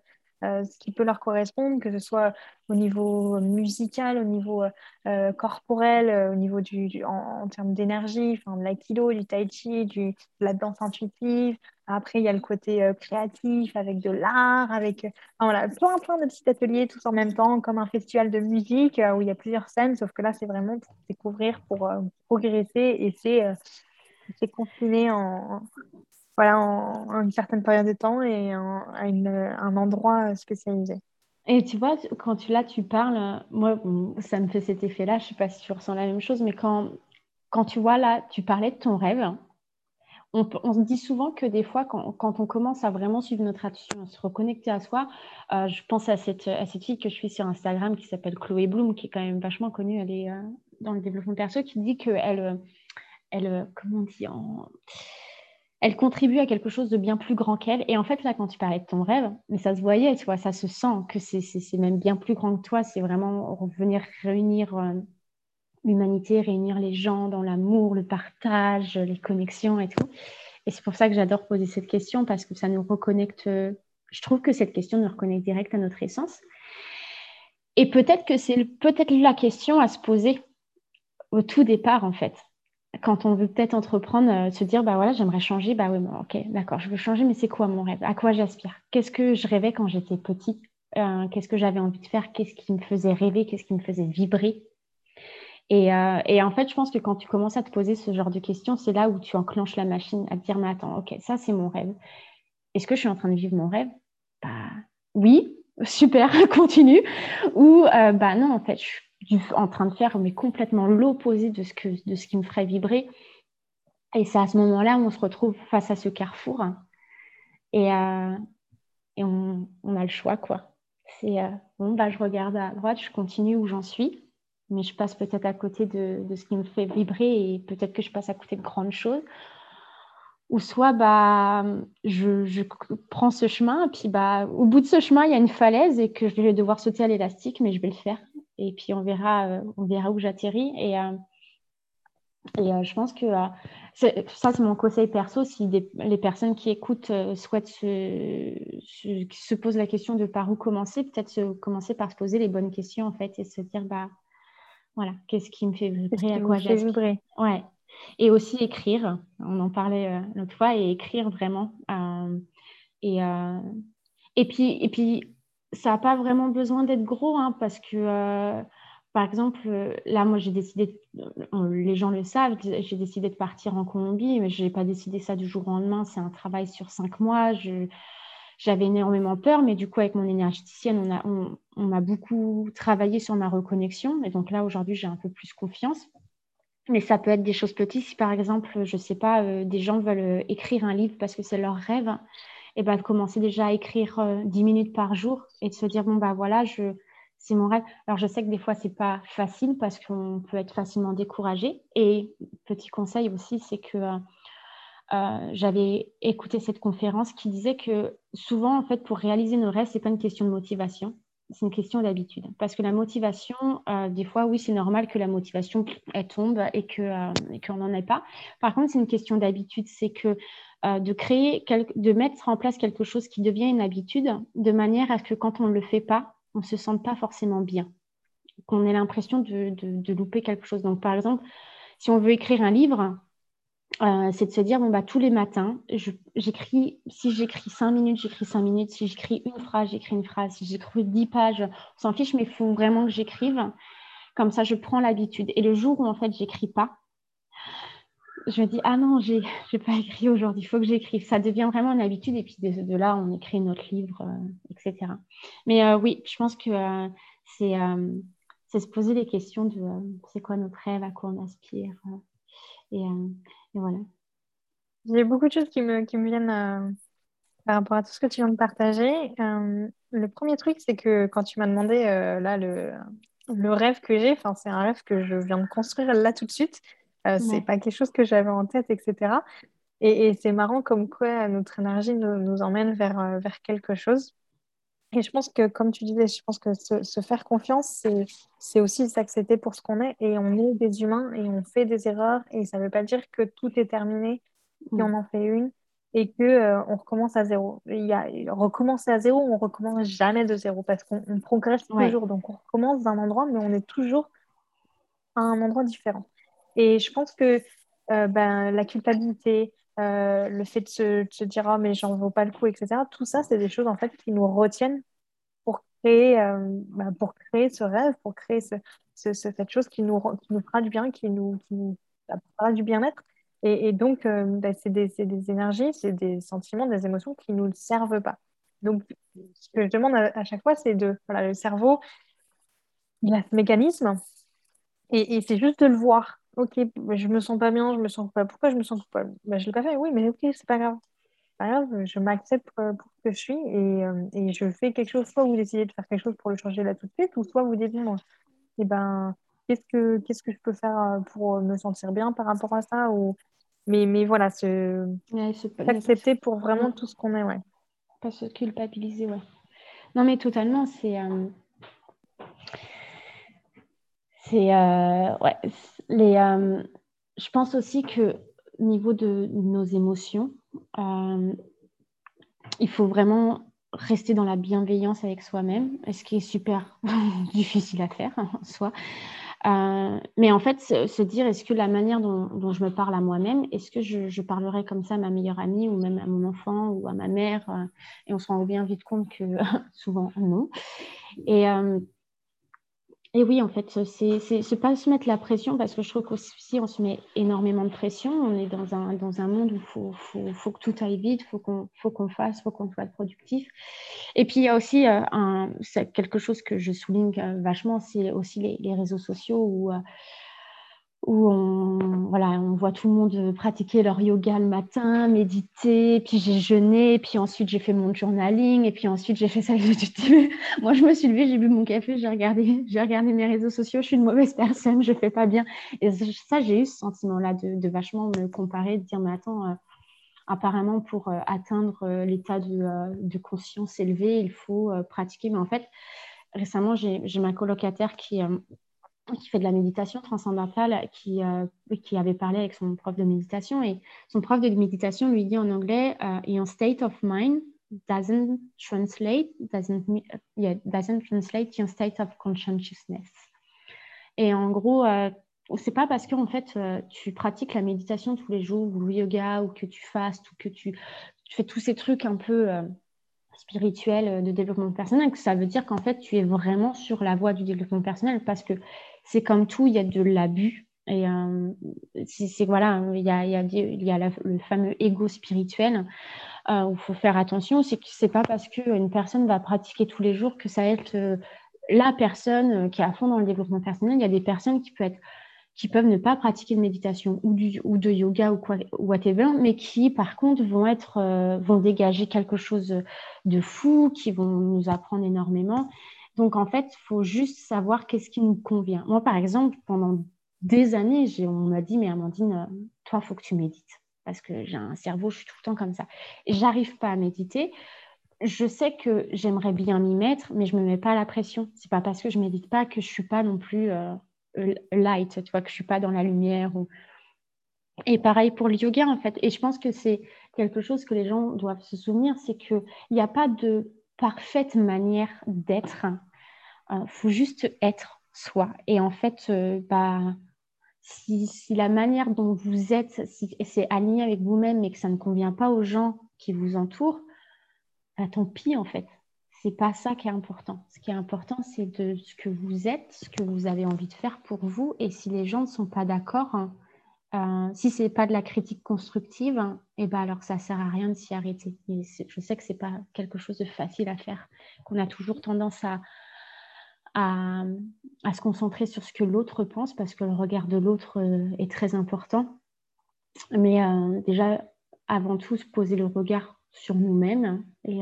euh, ce qui peut leur correspondre, que ce soit au niveau musical, au niveau euh, corporel, euh, au niveau du, en, termes d'énergie, enfin de l'aïkido, du tai chi, de la danse intuitive. Après, il y a le côté créatif avec de l'art, avec voilà, plein, plein de petits ateliers tous en même temps, comme un festival de musique où il y a plusieurs scènes, sauf que là, c'est vraiment pour découvrir, pour progresser et c'est confiné en, voilà, en, une certaine période de temps et à un endroit spécialisé. Et tu vois, quand tu, là, tu parles, moi, ça me fait cet effet-là, je ne sais pas si tu ressens la même chose, mais quand, quand tu vois, là, tu parlais de ton rêve, on, on se dit souvent que des fois, quand, quand, on commence à vraiment suivre notre attention, à se reconnecter à soi, euh, je pense à cette, à cette fille que je suis sur Instagram qui s'appelle Chloé Bloom, qui est quand même vachement connue, elle est euh, dans le développement perso, qui dit qu'elle, elle, comment on dit, en elle contribue à quelque chose de bien plus grand qu'elle. Et en fait, là, quand tu parlais de ton rêve, mais ça se voyait, tu vois, ça se sent que c'est même bien plus grand que toi. C'est vraiment revenir réunir euh, l'humanité, réunir les gens dans l'amour, le partage, les connexions et tout. Et c'est pour ça que j'adore poser cette question parce que ça nous reconnecte. Je trouve que cette question nous reconnecte direct à notre essence. Et peut-être que c'est peut-être la question à se poser au tout départ, en fait quand on veut peut-être entreprendre, euh, se dire, bah voilà, j'aimerais changer, bah oui, ok, d'accord, je veux changer, mais c'est quoi mon rêve? À quoi j'aspire? Qu'est-ce que je rêvais quand j'étais petite? Euh, Qu'est-ce que j'avais envie de faire? Qu'est-ce qui me faisait rêver? Qu'est-ce qui me faisait vibrer? Euh, et, en fait, je pense que quand tu commences à te poser ce genre de questions, c'est là où tu enclenches la machine à te dire, mais attends, ok, ça c'est mon rêve. est-ce que je suis en train de vivre mon rêve? Bah, Oui, [laughs] super, [laughs] continue. Ou bah non, en fait, je suis en train de faire mais complètement l'opposé de, ce de ce qui me ferait vibrer. Et c'est à ce moment-là où on se retrouve face à ce carrefour. Et, euh, et on, on, a le choix, quoi. C'est euh, bon, bah, je regarde à droite, je continue où j'en suis, mais je passe peut-être à côté de, de, ce qui me fait vibrer et peut-être que je passe à côté de grandes choses ou soit bah, je, prends ce chemin, et puis bah, au bout de ce chemin, il y a une falaise et que je vais devoir sauter à l'élastique, mais je vais le faire. Et puis on verra, euh, on verra où j'atterris. Et, euh, et euh, je pense que ça, c'est mon conseil perso. Si les personnes qui écoutent souhaitent se, se, posent la question de par où commencer, peut-être se, commencer par se poser les bonnes questions en fait et se dire bah voilà, qu'est-ce qui me fait vibrer, à quoi j'aspire. Ouais, et aussi écrire, on en parlait euh, l'autre fois, et écrire vraiment. Euh, et, euh, et, puis, et puis, ça n'a pas vraiment besoin d'être gros, hein, parce que, par exemple, là, moi, j'ai décidé, les gens le savent, j'ai décidé de partir en Colombie, mais je n'ai pas décidé ça du jour au lendemain, c'est un travail sur cinq mois. J'avais énormément peur, mais du coup, avec mon énergéticienne, on a, on, beaucoup travaillé sur ma reconnexion. Et donc là, aujourd'hui, j'ai un peu plus confiance. Mais ça peut être des choses petites. Si par exemple, je ne sais pas, euh, des gens veulent euh, écrire un livre parce que c'est leur rêve, et ben, de commencer déjà à écrire euh, 10 minutes par jour et de se dire, bon, bah voilà, je, c'est mon rêve. Alors, je sais que des fois, ce n'est pas facile parce qu'on peut être facilement découragé. Et petit conseil aussi, c'est que euh, j'avais écouté cette conférence qui disait que souvent, en fait, pour réaliser nos rêves, ce n'est pas une question de motivation, c'est une question d'habitude. Parce que la motivation, euh, des fois, oui, c'est normal que la motivation, elle tombe et qu'on que n'en ait pas. Par contre, c'est une question d'habitude. C'est que euh, de créer, de mettre en place quelque chose qui devient une habitude, de manière à ce que quand on ne le fait pas, on ne se sente pas forcément bien. Qu'on ait l'impression de, de, louper quelque chose. Donc, par exemple, si on veut écrire un livre, euh, c'est de se dire, bon, bah, tous les matins, j'écris, si j'écris cinq minutes, j'écris cinq minutes, si j'écris une phrase, j'écris une phrase, si j'écris dix pages, on s'en fiche, mais il faut vraiment que j'écrive. Comme ça, je prends l'habitude. Et le jour où, en fait, j'écris pas, je me dis, ah non, j'ai n'ai pas écrit aujourd'hui, il faut que j'écrive. Ça devient vraiment une habitude. Et puis, de, là, on écrit notre livre, euh, etc. Mais euh, oui, je pense que c'est se poser les questions de c'est quoi notre rêve, à quoi on aspire. et, voilà. J'ai beaucoup de choses qui me, qui me viennent euh, par rapport à tout ce que tu viens de partager. Euh, le premier truc, c'est que quand tu m'as demandé euh, là le, le rêve que j'ai, c'est un rêve que je viens de construire là tout de suite. c'est pas quelque chose que j'avais en tête, etc. Et, et c'est marrant comme quoi notre énergie nous, nous emmène vers, vers quelque chose. Et je pense que, comme tu disais, je pense que se, faire confiance, c'est aussi s'accepter pour ce qu'on est. Et on est des humains et on fait des erreurs. Et ça ne veut pas dire que tout est terminé si on en fait une et que euh, on recommence à zéro. Il y a, recommencer à zéro, on recommence jamais de zéro parce qu'on progresse toujours. Donc on recommence d'un endroit, mais on est toujours à un endroit différent. Et je pense que euh, ben, la culpabilité, euh, le fait de se, dire oh, mais j'en vaux pas le coup, etc. Tout ça, c'est des choses en fait qui nous retiennent pour créer, euh, bah, pour créer ce rêve, pour créer ce, cette chose qui nous, qui nous fera du bien, qui nous, qui nous apportera du bien-être. Et, donc, euh, bah, c'est des, énergies, c'est des sentiments, des émotions qui ne nous servent pas. Donc, ce que je demande à, chaque fois, c'est de, voilà, le cerveau, il a ce mécanisme, et c'est juste de le voir ok, je me sens pas bien, je me sens pas. Pourquoi je me sens coupable? Bah, Je l'ai pas fait, oui, mais ok, c'est pas grave. Pas grave, je m'accepte pour ce que je suis et, euh, et, je fais quelque chose. Soit vous décidez de faire quelque chose pour le changer là tout de suite, ou soit vous dites non, eh ben, qu'est-ce que, qu'est-ce que je peux faire euh, pour me sentir bien par rapport à ça ou... mais, mais voilà, se... s'accepter pour vraiment tout ce qu'on est, ouais. Pas se culpabiliser, ouais. Non, mais totalement, c'est. Euh, c'est. Ouais les, euh, je pense aussi que au niveau de nos émotions, euh, il faut vraiment rester dans la bienveillance avec soi-même, ce qui est super [laughs] difficile à faire en soi. Euh, mais en fait, se, dire, est-ce que la manière dont, je me parle à moi-même, est-ce que je, parlerai comme ça à ma meilleure amie ou même à mon enfant ou à ma mère Et on se rend bien vite compte que [laughs] souvent non. Et, et oui, en fait, c'est pas se mettre la pression parce que je trouve qu'aussi on se met énormément de pression. On est dans un, dans un monde où il faut, faut, faut, que tout aille vite, il faut qu'on fasse, il faut qu'on soit productif. Et puis il y a aussi euh, un, quelque chose que je souligne euh, vachement, c'est aussi les, les, réseaux sociaux où euh, où on, voilà, on voit tout le monde pratiquer leur yoga le matin, méditer, puis j'ai jeûné, puis ensuite j'ai fait mon journaling, et puis ensuite j'ai fait ça. [laughs] Moi, je me suis levée, j'ai bu mon café, j'ai regardé, j'ai regardé mes réseaux sociaux, je suis une mauvaise [laughs] personne, je fais pas bien. Et ça, j'ai eu ce sentiment-là de, vachement me comparer, de dire, mais attends, euh, apparemment, pour euh, atteindre euh, l'état de, de, conscience élevé, il faut pratiquer. Mais en fait, récemment, j'ai ma colocataire qui qui fait de la méditation transcendantale, qui, euh, qui avait parlé avec son prof de méditation. Et son prof de méditation lui dit en anglais uh, Your state of mind doesn't translate, doesn't, yeah, doesn't translate your state of consciousness. Et en gros, euh, c'est pas parce que en fait, euh, tu pratiques la méditation tous les jours, ou le yoga, ou que tu fastes, ou que tu, tu fais tous ces trucs un peu spirituels de développement personnel, que ça veut dire qu'en fait, tu es vraiment sur la voie du développement personnel parce que c'est comme tout, il y a de l'abus. Et euh, c'est voilà, il y a, le fameux ego spirituel euh, où il faut faire attention. C'est que c'est pas parce qu'une personne va pratiquer tous les jours que ça va être euh, la personne qui est à fond dans le développement personnel. Il y a des personnes qui peuvent ne pas pratiquer de méditation ou, de yoga ou quoi, whatever, mais qui par contre vont dégager quelque chose de fou, qui vont nous apprendre énormément. Donc, en fait, il faut juste savoir qu'est-ce qui nous convient. Moi, par exemple, pendant des années, on m'a dit, mais Amandine, euh, toi, il faut que tu médites. Parce que j'ai un cerveau, je suis tout le temps comme ça. J'arrive pas à méditer. Je sais que j'aimerais bien m'y mettre, mais je ne me mets pas la pression. C'est pas parce que je médite pas que je suis pas non plus euh, light, que je suis pas dans la lumière. Et pareil pour le yoga, en fait. Et je pense que c'est quelque chose que les gens doivent se souvenir, c'est qu'il n'y a pas de parfaite manière d'être. Il euh, faut juste être soi. Et en fait, euh, bah, si, la manière dont vous êtes, si c'est aligné avec vous-même et que ça ne convient pas aux gens qui vous entourent, bah, tant pis en fait. C'est pas ça qui est important. Ce qui est important, c'est de ce que vous êtes, ce que vous avez envie de faire pour vous. Et si les gens ne sont pas d'accord, hein, euh, si ce n'est pas de la critique constructive, eh ben alors ça sert à rien de s'y arrêter. je sais que ce n'est pas quelque chose de facile à faire, qu'on a toujours tendance à, à, se concentrer sur ce que l'autre pense, parce que le regard de l'autre euh, est très important. Mais euh, déjà, avant tout, se poser le regard sur nous-mêmes et,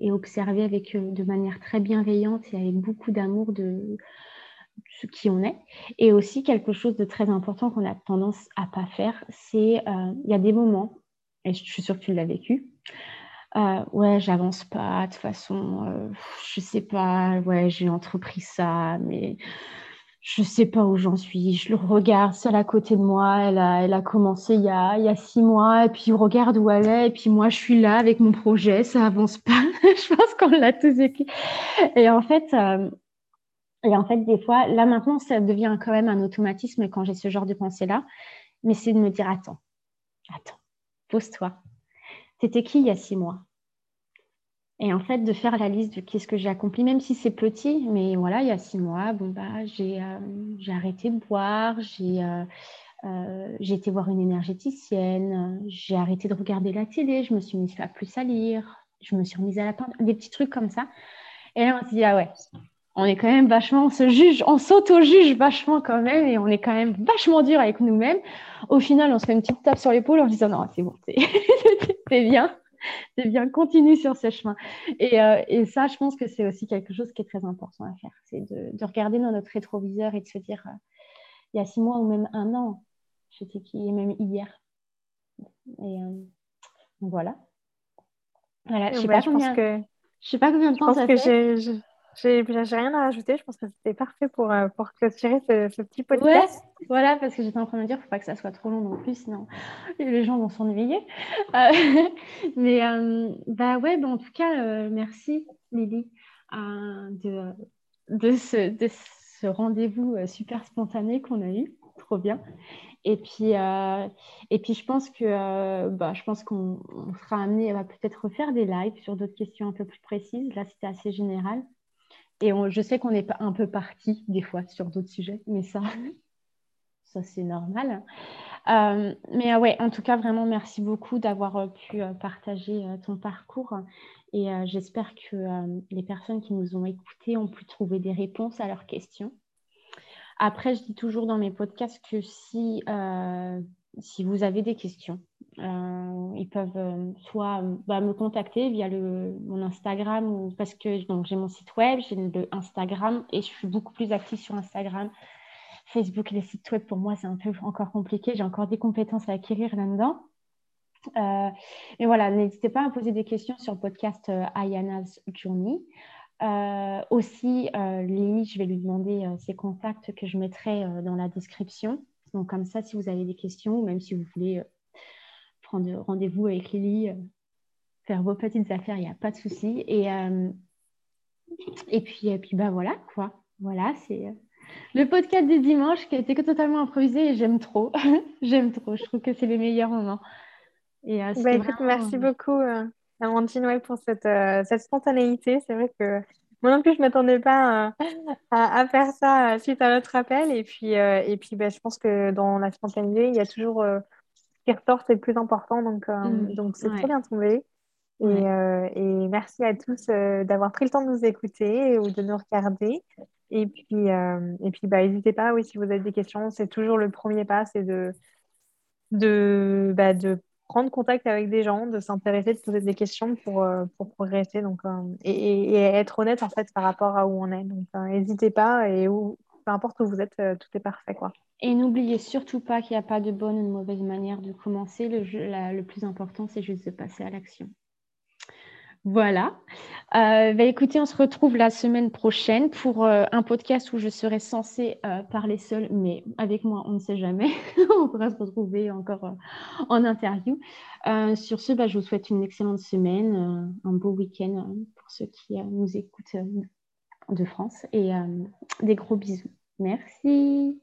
et, observer avec, de manière très bienveillante et avec beaucoup d'amour de ce qui on est. Et aussi quelque chose de très important qu'on a tendance à pas faire, c'est euh, il y a des moments, et je suis sûre que tu l'as vécu, euh, ouais, j'avance pas, de toute façon, euh, je sais pas, ouais, j'ai entrepris ça, mais je sais pas où j'en suis. Je le regarde, celle à côté de moi, elle a, elle a commencé il y a, il y a six mois, et puis regarde où elle est, et puis moi je suis là avec mon projet, ça avance pas. [laughs] je pense qu'on l'a tous vécu. Et en fait, euh, et en fait, des fois, là maintenant, ça devient quand même un automatisme quand j'ai ce genre de pensée-là. Mais c'est de me dire, attends, attends, pose-toi. T'étais qui il y a six mois? Et en fait, de faire la liste de qu'est-ce que j'ai accompli, même si c'est petit, mais voilà, il y a six mois, bon, bah, j'ai euh, arrêté de boire, j'ai euh, euh, été voir une énergéticienne, j'ai arrêté de regarder la télé, je me suis mise à plus à lire, je me suis remise à la peinture, des petits trucs comme ça. Et là, on se dit, ah ouais, on est quand même vachement, on se juge, on s'auto-juge vachement quand même et on est quand même vachement dur avec nous-mêmes. Au final, on se fait une petite tape sur l'épaule en disant non, c'est bon, c'est [laughs] bien, c'est bien, continue sur ce chemin. Euh, et, ça, je pense que c'est aussi quelque chose qui est très important à faire, c'est de, regarder dans notre rétroviseur et de se dire, euh, il y a six mois ou même un an, j'étais qui, et même hier. Et euh, voilà. Voilà, je sais pas combien. Que... Je sais pas combien de temps ça fait. J'ai rien à rajouter. Je pense que c'était parfait pour, euh, pour clôturer ce, petit podcast. voilà, parce que j'étais en train de dire, il ne faut pas que ça soit trop long non plus, sinon les gens vont s'ennuyer. Euh, [laughs] mais euh, bah ouais, bah en tout cas, merci Lily de, de ce, de ce rendez-vous super spontané qu'on a eu. Trop bien. Et puis, et puis je pense que bah, je pense qu'on sera amené à peut-être refaire des lives sur d'autres questions un peu plus précises. Là, c'était assez général. Et je sais qu'on est un peu parti des fois sur d'autres sujets, mais ça, [laughs] ça c'est normal. Euh, mais ouais, en tout cas, vraiment, merci beaucoup d'avoir pu partager ton parcours. Et j'espère que les personnes qui nous ont écoutés ont pu trouver des réponses à leurs questions. Après, je dis toujours dans mes podcasts que si, si vous avez des questions, euh, ils peuvent euh, soit bah, me contacter via le, mon Instagram ou parce que j'ai mon site web, j'ai le Instagram et je suis beaucoup plus active sur Instagram. Facebook les sites web, pour moi, c'est un peu encore compliqué. J'ai encore des compétences à acquérir là-dedans. Euh, et voilà, n'hésitez pas à poser des questions sur le podcast Ayana's Journey. aussi, Lily, je vais lui demander ses contacts que je mettrai dans la description. Donc, comme ça, si vous avez des questions, ou même si vous voulez prendre rendez-vous avec Lily, euh, faire vos petites affaires, il n'y a pas de souci. Et, euh, et, puis, et puis, bah voilà, quoi. Voilà, c'est euh, le podcast du dimanche qui a été totalement improvisé et j'aime trop. [laughs] j'aime trop. Je trouve que c'est les meilleurs moments. Et, bah, merci beaucoup, Amandine, pour cette, cette spontanéité. C'est vrai que moi non plus, je ne m'attendais pas à, à, faire ça suite à notre appel. Et puis, et puis bah, je pense que dans la spontanéité, il y a toujours qui ressort, c'est le plus important. Donc, euh, mm. donc c'est très bien tombé. Et, euh, et, merci à tous euh, d'avoir pris le temps de nous écouter ou de nous regarder. Et puis, et puis bah, n'hésitez pas, oui, si vous avez des questions, c'est toujours le premier pas, c'est de, de, bah, de prendre contact avec des gens, de s'intéresser, de poser des questions pour, pour progresser donc, et, et, être honnête en fait par rapport à où on est. Donc, n'hésitez pas et où, peu importe où vous êtes, tout est parfait. Quoi. Et n'oubliez surtout pas qu'il n'y a pas de bonne ou de mauvaise manière de commencer. Le, le plus important, c'est juste de passer à l'action. Voilà. Euh, bah, écoutez, on se retrouve la semaine prochaine pour euh, un podcast où je serai censée euh, parler seule, mais avec moi, on ne sait jamais. [laughs] on pourra se retrouver encore en interview. sur ce, bah, je vous souhaite une excellente semaine, un beau week-end pour ceux qui nous écoutent de France et des gros bisous. Merci.